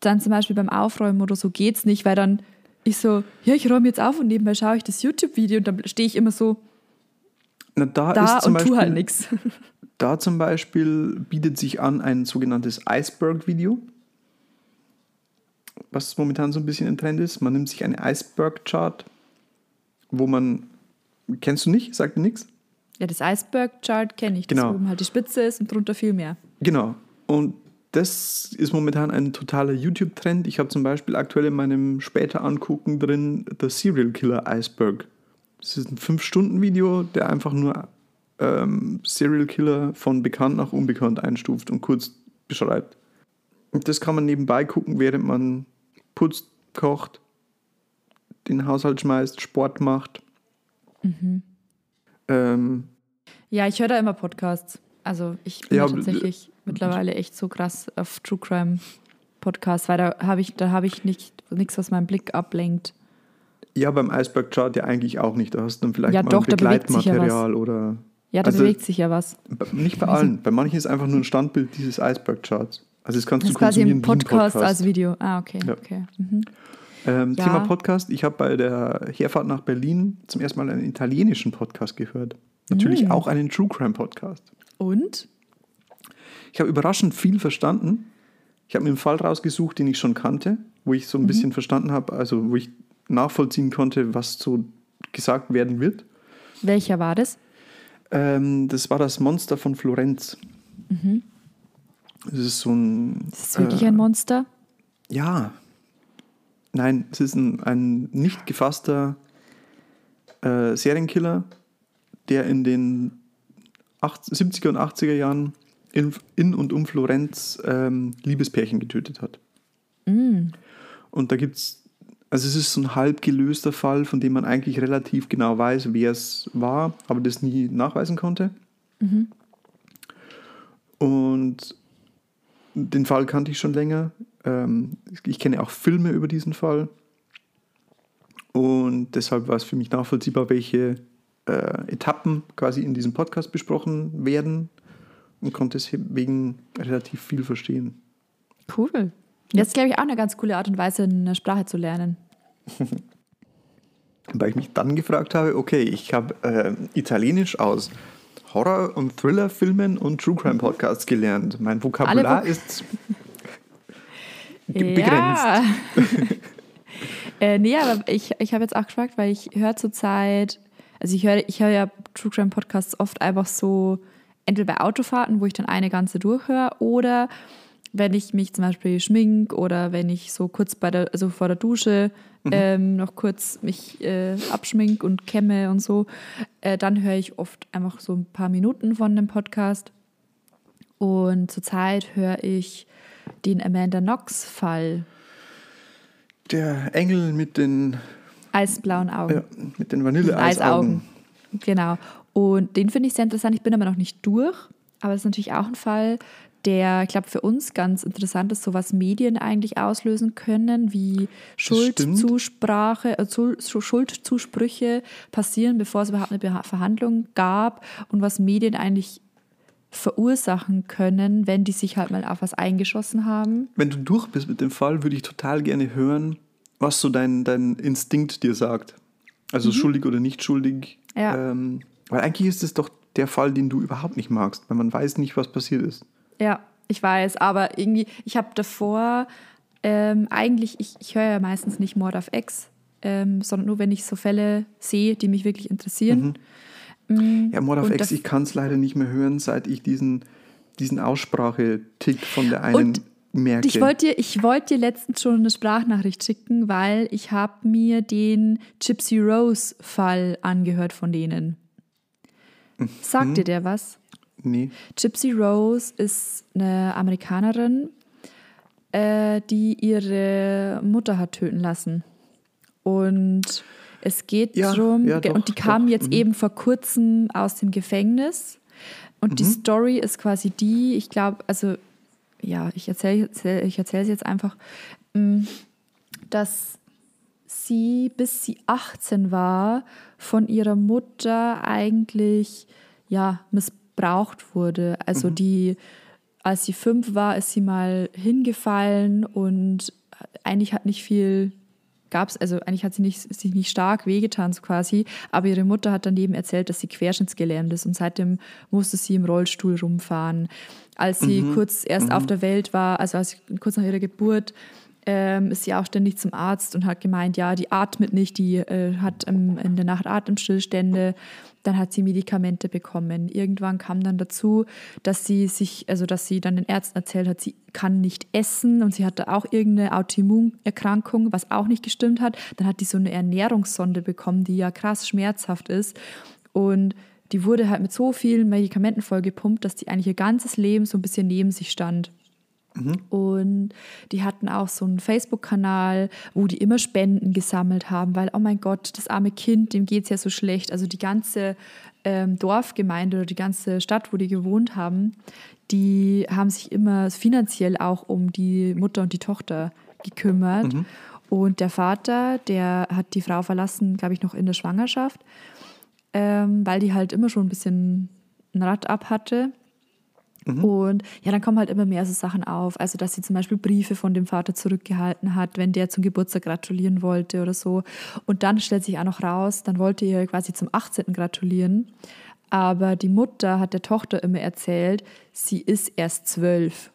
dann zum Beispiel beim Aufräumen oder so geht es nicht, weil dann ich so, ja, ich räume jetzt auf und nebenbei schaue ich das YouTube-Video und dann stehe ich immer so Na, da, da und Beispiel, tue halt nichts. [laughs] Da zum Beispiel bietet sich an ein sogenanntes Iceberg-Video, was momentan so ein bisschen im Trend ist. Man nimmt sich eine Iceberg-Chart, wo man, kennst du nicht? Sagt dir nichts? Ja, das Iceberg-Chart kenne ich, genau. das oben halt die Spitze ist und drunter viel mehr. Genau. Und das ist momentan ein totaler YouTube-Trend. Ich habe zum Beispiel aktuell in meinem später Angucken drin The Serial Killer Iceberg. Das ist ein 5-Stunden-Video, der einfach nur ähm, Serial Killer von bekannt nach unbekannt einstuft und kurz beschreibt. Und das kann man nebenbei gucken, während man putzt, kocht, den Haushalt schmeißt, Sport macht. Mhm. Ähm, ja, ich höre da immer Podcasts. Also ich bin ja, tatsächlich mittlerweile echt so krass auf True Crime Podcasts, weil da habe ich, da habe ich nicht nichts, was meinen Blick ablenkt. Ja, beim Iceberg Chart ja eigentlich auch nicht. Da hast du dann vielleicht ja, mal doch, Begleitmaterial ja oder. Ja, da also, bewegt sich ja was. Nicht bei allen. Bei manchen ist einfach nur ein Standbild dieses Iceberg Charts. Also das kannst das du ist quasi ein Podcast, Podcast, als Video. Ah, okay. Ja. okay. Mhm. Ähm, ja. Thema Podcast. Ich habe bei der Herfahrt nach Berlin zum ersten Mal einen italienischen Podcast gehört. Natürlich mhm. auch einen True Crime Podcast. Und? Ich habe überraschend viel verstanden. Ich habe mir einen Fall rausgesucht, den ich schon kannte, wo ich so ein mhm. bisschen verstanden habe, also wo ich nachvollziehen konnte, was so gesagt werden wird. Welcher war das? Ähm, das war das Monster von Florenz. Mhm. Das ist so ein. Ist es wirklich äh, ein Monster? Ja. Nein, es ist ein, ein nicht gefasster äh, Serienkiller, der in den 80, 70er und 80er Jahren in, in und um Florenz ähm, Liebespärchen getötet hat. Mm. Und da gibt es also es ist so ein halb gelöster Fall, von dem man eigentlich relativ genau weiß, wer es war, aber das nie nachweisen konnte. Mhm. Und den Fall kannte ich schon länger. Ähm, ich kenne auch Filme über diesen Fall. Und deshalb war es für mich nachvollziehbar, welche äh, Etappen quasi in diesem Podcast besprochen werden und konnte deswegen relativ viel verstehen. Cool. Das ist, glaube ich, auch eine ganz coole Art und Weise, eine Sprache zu lernen. [laughs] Weil ich mich dann gefragt habe, okay, ich habe äh, Italienisch aus Horror- und Thriller-Filmen und True Crime-Podcasts gelernt. Mein Vokabular ist begrenzt. Ja. [laughs] äh, nee, aber ich, ich habe jetzt auch gefragt, weil ich höre zurzeit, also ich höre ich hör ja True Crime Podcasts oft einfach so, entweder bei Autofahrten, wo ich dann eine ganze durchhöre, oder wenn ich mich zum Beispiel schmink oder wenn ich so kurz bei der, also vor der Dusche mhm. ähm, noch kurz mich äh, abschmink und kämme und so, äh, dann höre ich oft einfach so ein paar Minuten von dem Podcast. Und zurzeit höre ich den Amanda Knox-Fall. Der Engel mit den eisblauen Augen. Ja, mit den Vanilleeisaugen. Genau. Und den finde ich sehr interessant. Ich bin aber noch nicht durch. Aber es ist natürlich auch ein Fall, der, ich glaube, für uns ganz interessant ist, so was Medien eigentlich auslösen können, wie Schuldzusprache, äh, Schuldzusprüche passieren, bevor es überhaupt eine Verhandlung gab und was Medien eigentlich verursachen können, wenn die sich halt mal auf was eingeschossen haben. Wenn du durch bist mit dem Fall, würde ich total gerne hören, was so dein, dein Instinkt dir sagt. Also mhm. schuldig oder nicht schuldig. Ja. Ähm, weil eigentlich ist es doch der Fall, den du überhaupt nicht magst, weil man weiß nicht, was passiert ist. Ja, ich weiß, aber irgendwie, ich habe davor ähm, eigentlich, ich, ich höre ja meistens nicht Mord auf Ex, ähm, sondern nur, wenn ich so Fälle sehe, die mich wirklich interessieren. Mhm. Mm, ja, Mord auf Ex, ich kann es leider nicht mehr hören, seit ich diesen, diesen Aussprachetick von der einen und merke. Ich wollte dir, wollt dir letztens schon eine Sprachnachricht schicken, weil ich habe mir den Gypsy Rose-Fall angehört von denen. Sagt mhm. dir der was? Nee. Gypsy Rose ist eine Amerikanerin, äh, die ihre Mutter hat töten lassen. Und es geht ja, darum, ja, doch, und die kam doch. jetzt mhm. eben vor kurzem aus dem Gefängnis. Und mhm. die Story ist quasi die, ich glaube, also ja, ich erzähle ich erzähl es jetzt einfach, mm, dass sie, bis sie 18 war, von ihrer Mutter eigentlich ja, missbraucht missbraucht wurde. Also mhm. die, als sie fünf war, ist sie mal hingefallen und eigentlich hat nicht viel gab es, also eigentlich hat sie nicht, sich nicht stark wehgetan so quasi, aber ihre Mutter hat daneben erzählt, dass sie querschnittsgelähmt ist und seitdem musste sie im Rollstuhl rumfahren. Als sie mhm. kurz erst mhm. auf der Welt war, also als kurz nach ihrer Geburt, ähm, ist sie auch ständig zum Arzt und hat gemeint, ja, die atmet nicht, die äh, hat ähm, in der Nacht Atemstillstände dann hat sie Medikamente bekommen. Irgendwann kam dann dazu, dass sie sich, also dass sie dann den Ärzten erzählt hat, sie kann nicht essen und sie hatte auch irgendeine Autoimmunerkrankung, was auch nicht gestimmt hat. Dann hat die so eine Ernährungssonde bekommen, die ja krass schmerzhaft ist. Und die wurde halt mit so vielen Medikamenten vollgepumpt, dass die eigentlich ihr ganzes Leben so ein bisschen neben sich stand. Mhm. Und die hatten auch so einen Facebook-Kanal, wo die immer Spenden gesammelt haben, weil, oh mein Gott, das arme Kind, dem geht es ja so schlecht. Also die ganze ähm, Dorfgemeinde oder die ganze Stadt, wo die gewohnt haben, die haben sich immer finanziell auch um die Mutter und die Tochter gekümmert. Mhm. Und der Vater, der hat die Frau verlassen, glaube ich, noch in der Schwangerschaft, ähm, weil die halt immer schon ein bisschen ein Rad ab hatte. Mhm. Und ja, dann kommen halt immer mehr so Sachen auf. Also, dass sie zum Beispiel Briefe von dem Vater zurückgehalten hat, wenn der zum Geburtstag gratulieren wollte oder so. Und dann stellt sich auch noch raus, dann wollte ihr quasi zum 18. gratulieren. Aber die Mutter hat der Tochter immer erzählt, sie ist erst zwölf.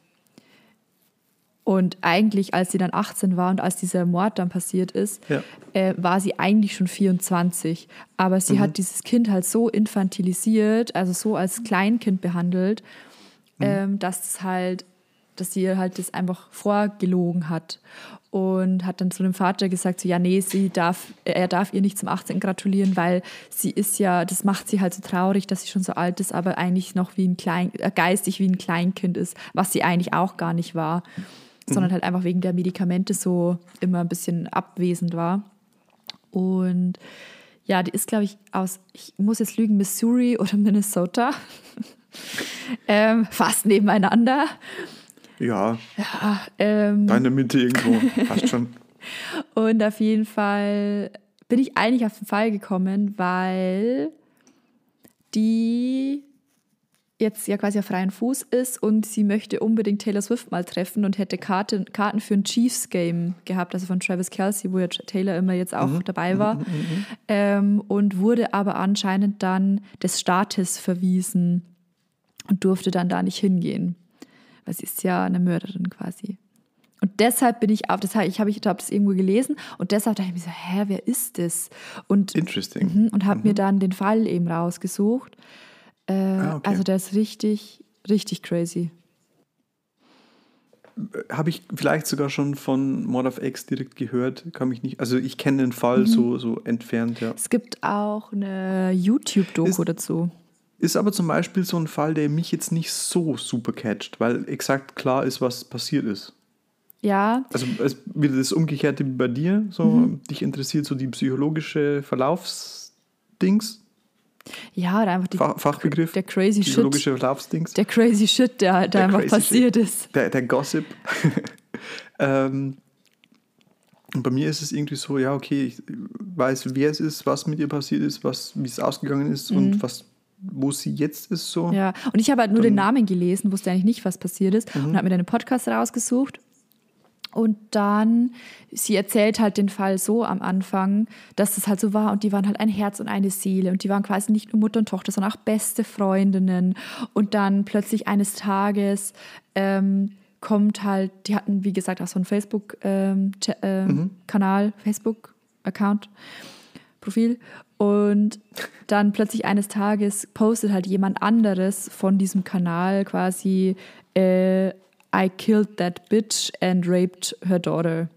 Und eigentlich, als sie dann 18 war und als dieser Mord dann passiert ist, ja. äh, war sie eigentlich schon 24. Aber sie mhm. hat dieses Kind halt so infantilisiert, also so als Kleinkind behandelt mhm. ähm, dass es halt, dass sie halt das einfach vorgelogen hat und hat dann zu dem Vater gesagt, so, ja, nee, sie darf, er darf ihr nicht zum 18. gratulieren, weil sie ist ja, das macht sie halt so traurig, dass sie schon so alt ist, aber eigentlich noch wie ein Klein, äh, geistig wie ein Kleinkind ist, was sie eigentlich auch gar nicht war, mhm. sondern halt einfach wegen der Medikamente so immer ein bisschen abwesend war. Und ja, die ist, glaube ich, aus, ich muss jetzt lügen, Missouri oder Minnesota [laughs] ähm, fast nebeneinander. Ja. ja ähm, da in der Mitte irgendwo. Passt schon. [laughs] Und auf jeden Fall bin ich eigentlich auf den Fall gekommen, weil die jetzt ja quasi auf freien Fuß ist und sie möchte unbedingt Taylor Swift mal treffen und hätte Karten, Karten für ein Chiefs-Game gehabt, also von Travis Kelsey, wo ja Taylor immer jetzt auch mhm. dabei war. Mhm, mhm, mhm. ähm, und wurde aber anscheinend dann des Staates verwiesen und durfte dann da nicht hingehen. Weil sie ist ja eine Mörderin quasi. Und deshalb bin ich auf das, ich habe ich hab das irgendwo gelesen und deshalb dachte ich mir so, hä, wer ist das? Und, Interesting. Mh, und habe mhm. mir dann den Fall eben rausgesucht. Äh, ah, okay. Also der ist richtig, richtig crazy. habe ich vielleicht sogar schon von Mod of X direkt gehört. Kann mich nicht. Also ich kenne den Fall mhm. so, so entfernt, ja. Es gibt auch eine YouTube-Doku dazu. Ist aber zum Beispiel so ein Fall, der mich jetzt nicht so super catcht, weil exakt klar ist, was passiert ist. Ja. Also es wieder das Umgekehrte bei dir. So, mhm. dich interessiert so die psychologische Verlaufsdings. Ja, oder einfach die, Fach, Fachbegriff. Der crazy psychologische Shit. Verlaufsdings. Der crazy Shit, der, der einfach passiert shit. ist. Der, der Gossip. [laughs] ähm, und bei mir ist es irgendwie so, ja, okay, ich weiß, wer es ist, was mit ihr passiert ist, was, wie es ausgegangen ist mhm. und was wo sie jetzt ist so. Ja, und ich habe halt nur Dann, den Namen gelesen, wusste eigentlich nicht, was passiert ist mhm. und habe mir dann einen Podcast rausgesucht. Und dann, sie erzählt halt den Fall so am Anfang, dass das halt so war und die waren halt ein Herz und eine Seele und die waren quasi nicht nur Mutter und Tochter, sondern auch beste Freundinnen. Und dann plötzlich eines Tages ähm, kommt halt, die hatten wie gesagt auch so einen Facebook-Kanal, ähm, äh, mhm. Facebook-Account, Profil und dann plötzlich eines Tages postet halt jemand anderes von diesem Kanal quasi äh, I killed that bitch and raped her daughter.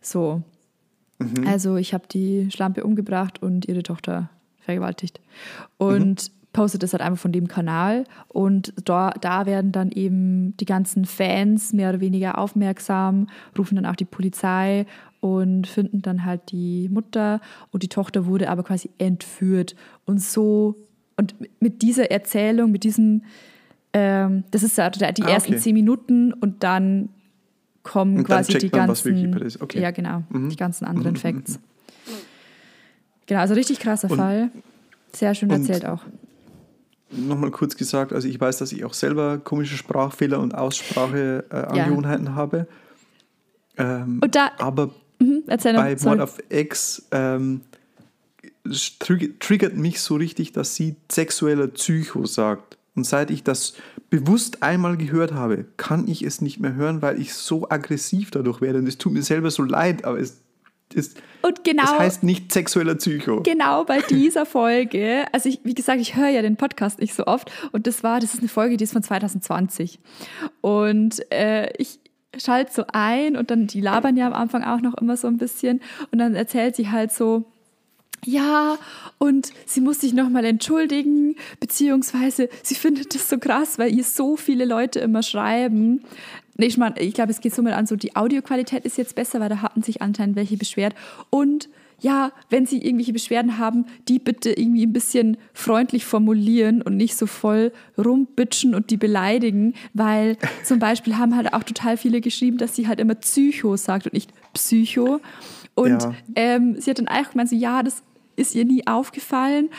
So. Mhm. Also ich habe die Schlampe umgebracht und ihre Tochter vergewaltigt. Und mhm. Postet das halt einfach von dem Kanal. Und da, da werden dann eben die ganzen Fans mehr oder weniger aufmerksam, rufen dann auch die Polizei und finden dann halt die Mutter und die Tochter wurde aber quasi entführt. Und so, und mit dieser Erzählung, mit diesem, ähm, das ist ja die ah, ersten okay. zehn Minuten und dann kommen und quasi dann die man, ganzen, okay. ja genau, mhm. die ganzen anderen mhm. Facts. Genau, also richtig krasser und, Fall. Sehr schön erzählt auch. Nochmal kurz gesagt, also ich weiß, dass ich auch selber komische Sprachfehler und Ausspracheangewohnheiten äh, ja. habe. Ähm, und da, aber Mhm, bei Mod of X ähm, triggert mich so richtig, dass sie sexueller Psycho sagt. Und seit ich das bewusst einmal gehört habe, kann ich es nicht mehr hören, weil ich so aggressiv dadurch werde. Und es tut mir selber so leid, aber es ist. Und genau. Das heißt nicht sexueller Psycho. Genau bei [laughs] dieser Folge. Also, ich, wie gesagt, ich höre ja den Podcast nicht so oft. Und das war, das ist eine Folge, die ist von 2020. Und äh, ich, schaltet so ein und dann, die labern ja am Anfang auch noch immer so ein bisschen und dann erzählt sie halt so, ja, und sie muss sich nochmal entschuldigen, beziehungsweise sie findet das so krass, weil ihr so viele Leute immer schreiben. Nee, ich meine, ich glaube, es geht so mal an, so die Audioqualität ist jetzt besser, weil da hatten sich anscheinend welche beschwert. Und ja, wenn Sie irgendwelche Beschwerden haben, die bitte irgendwie ein bisschen freundlich formulieren und nicht so voll rumbitschen und die beleidigen, weil [laughs] zum Beispiel haben halt auch total viele geschrieben, dass sie halt immer Psycho sagt und nicht Psycho. Und ja. ähm, sie hat dann auch gemeint, so, ja, das ist ihr nie aufgefallen,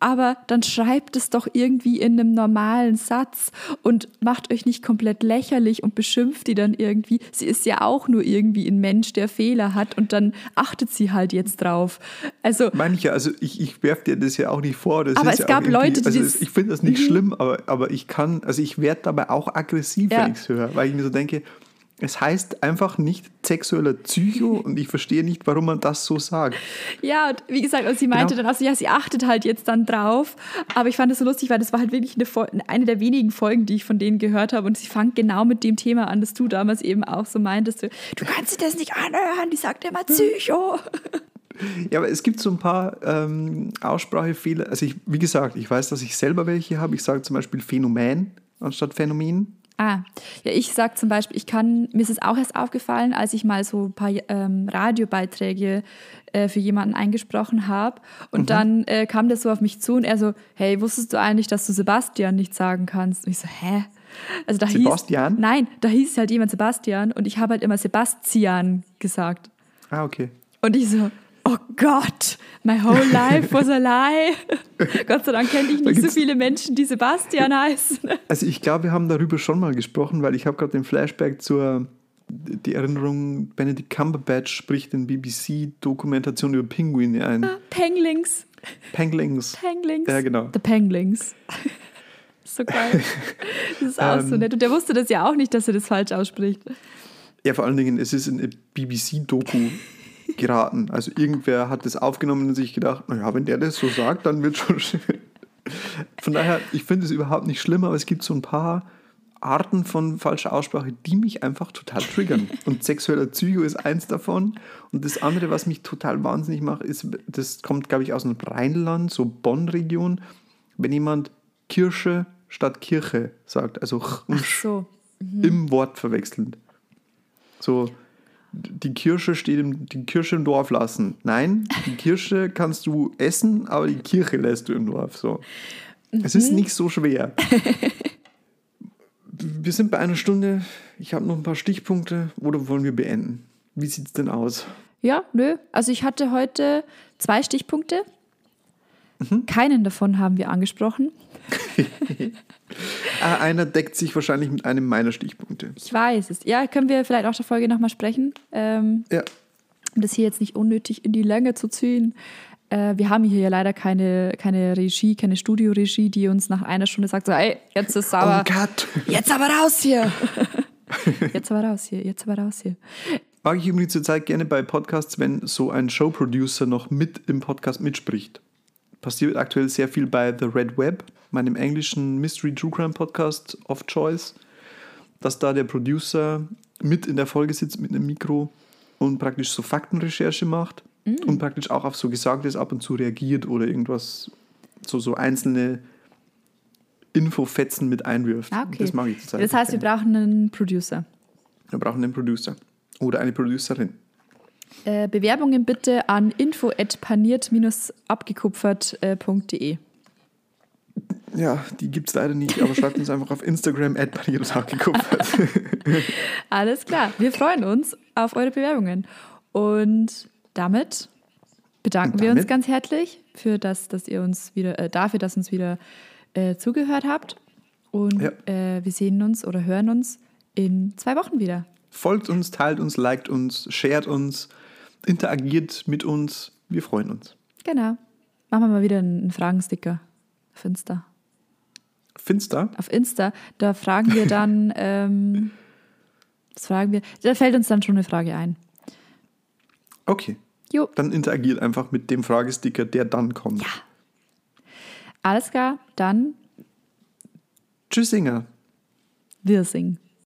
aber dann schreibt es doch irgendwie in einem normalen Satz und macht euch nicht komplett lächerlich und beschimpft die dann irgendwie. Sie ist ja auch nur irgendwie ein Mensch, der Fehler hat und dann achtet sie halt jetzt drauf. Also manche, also ich, ich werfe dir das ja auch nicht vor. Das aber es ja gab Leute, die also ich finde das nicht mhm. schlimm, aber, aber ich kann, also ich werde dabei auch aggressiv, ja. wenn ich es höre, weil ich mir so denke, es heißt einfach nicht sexueller Psycho und ich verstehe nicht, warum man das so sagt. Ja, und wie gesagt, und sie meinte genau. dann auch so, ja, sie achtet halt jetzt dann drauf. Aber ich fand das so lustig, weil das war halt wirklich eine, eine der wenigen Folgen, die ich von denen gehört habe. Und sie fangt genau mit dem Thema an, das du damals eben auch so meintest. Du, du kannst dir das nicht anhören, die sagt immer Psycho. Ja, aber es gibt so ein paar ähm, Aussprachefehler. Also ich, wie gesagt, ich weiß, dass ich selber welche habe. Ich sage zum Beispiel Phänomen anstatt Phänomen. Ah, ja, ich sage zum Beispiel, ich kann, mir ist es auch erst aufgefallen, als ich mal so ein paar ähm, Radiobeiträge äh, für jemanden eingesprochen habe. Und mhm. dann äh, kam der so auf mich zu und er so, hey, wusstest du eigentlich, dass du Sebastian nicht sagen kannst? Und ich so, hä? Also da Sebastian? Hieß, nein, da hieß halt jemand Sebastian und ich habe halt immer Sebastian gesagt. Ah, okay. Und ich so, oh Gott, my whole life was a lie. [laughs] Gott sei Dank kenne ich nicht so viele Menschen, die Sebastian heißen. Also ich glaube, wir haben darüber schon mal gesprochen, weil ich habe gerade den Flashback zur die Erinnerung, Benedict Cumberbatch spricht in BBC-Dokumentation über Pinguine ein. Ah, Penglings. Penglings. Penglings. Ja, genau. The Penglings. [laughs] so geil. Das ist auch ähm, so nett. Und der wusste das ja auch nicht, dass er das falsch ausspricht. Ja, vor allen Dingen, es ist eine BBC-Doku geraten. Also irgendwer hat das aufgenommen und sich gedacht, naja, wenn der das so sagt, dann wird schon schön. Von daher, ich finde es überhaupt nicht schlimm, aber es gibt so ein paar Arten von falscher Aussprache, die mich einfach total triggern. Und sexueller Psycho ist eins davon. Und das andere, was mich total wahnsinnig macht, ist, das kommt, glaube ich, aus dem Rheinland, so Bonn-Region, wenn jemand Kirsche statt Kirche sagt. Also Ach so. Mhm. im Wort verwechselnd. So, die Kirsche steht im, die Kirsche im Dorf lassen. Nein, die Kirsche [laughs] kannst du essen, aber die Kirche lässt du im Dorf. So. Es ist nicht so schwer. [laughs] wir sind bei einer Stunde. Ich habe noch ein paar Stichpunkte. Oder wollen wir beenden? Wie sieht es denn aus? Ja, nö. Also ich hatte heute zwei Stichpunkte. Mhm. Keinen davon haben wir angesprochen. [laughs] Ah, einer deckt sich wahrscheinlich mit einem meiner Stichpunkte. Ich weiß es. Ja, können wir vielleicht auch der Folge nochmal sprechen. Ähm, ja. Um das hier jetzt nicht unnötig in die Länge zu ziehen. Äh, wir haben hier ja leider keine, keine Regie, keine Studioregie, die uns nach einer Stunde sagt, so, ey, jetzt ist aber... Oh Gott. [laughs] Jetzt aber raus hier. [laughs] jetzt aber raus hier, jetzt aber raus hier. Mag ich übrigens zurzeit gerne bei Podcasts, wenn so ein Showproducer noch mit im Podcast mitspricht. Passiert aktuell sehr viel bei The Red Web, meinem englischen Mystery True Crime Podcast of Choice, dass da der Producer mit in der Folge sitzt mit einem Mikro und praktisch so Faktenrecherche macht mm. und praktisch auch auf so Gesagtes ab und zu reagiert oder irgendwas, so, so einzelne Infofetzen mit einwirft. Ah, okay. Das mag ich zurzeit. Das heißt, wir brauchen einen Producer. Wir brauchen einen Producer oder eine Producerin. Äh, Bewerbungen bitte an info@paniert-abgekupfert.de. Ja, die gibt es leider nicht, aber schreibt uns einfach auf Instagram at abgekupfert. [laughs] Alles klar, wir freuen uns auf eure Bewerbungen. Und damit bedanken Und damit? wir uns ganz herzlich für das, dass ihr uns wieder, äh, dafür, dass uns wieder äh, zugehört habt. Und ja. äh, wir sehen uns oder hören uns in zwei Wochen wieder. Folgt uns, teilt uns, liked uns, shared uns, interagiert mit uns. Wir freuen uns. Genau. Machen wir mal wieder einen Fragensticker auf Insta. Finster? Auf Insta. Da fragen wir dann, [laughs] ähm, das fragen wir, da fällt uns dann schon eine Frage ein. Okay. Jo. Dann interagiert einfach mit dem Fragesticker, der dann kommt. Ja. Alles klar, dann. Tschüss, Singer. Wir singen.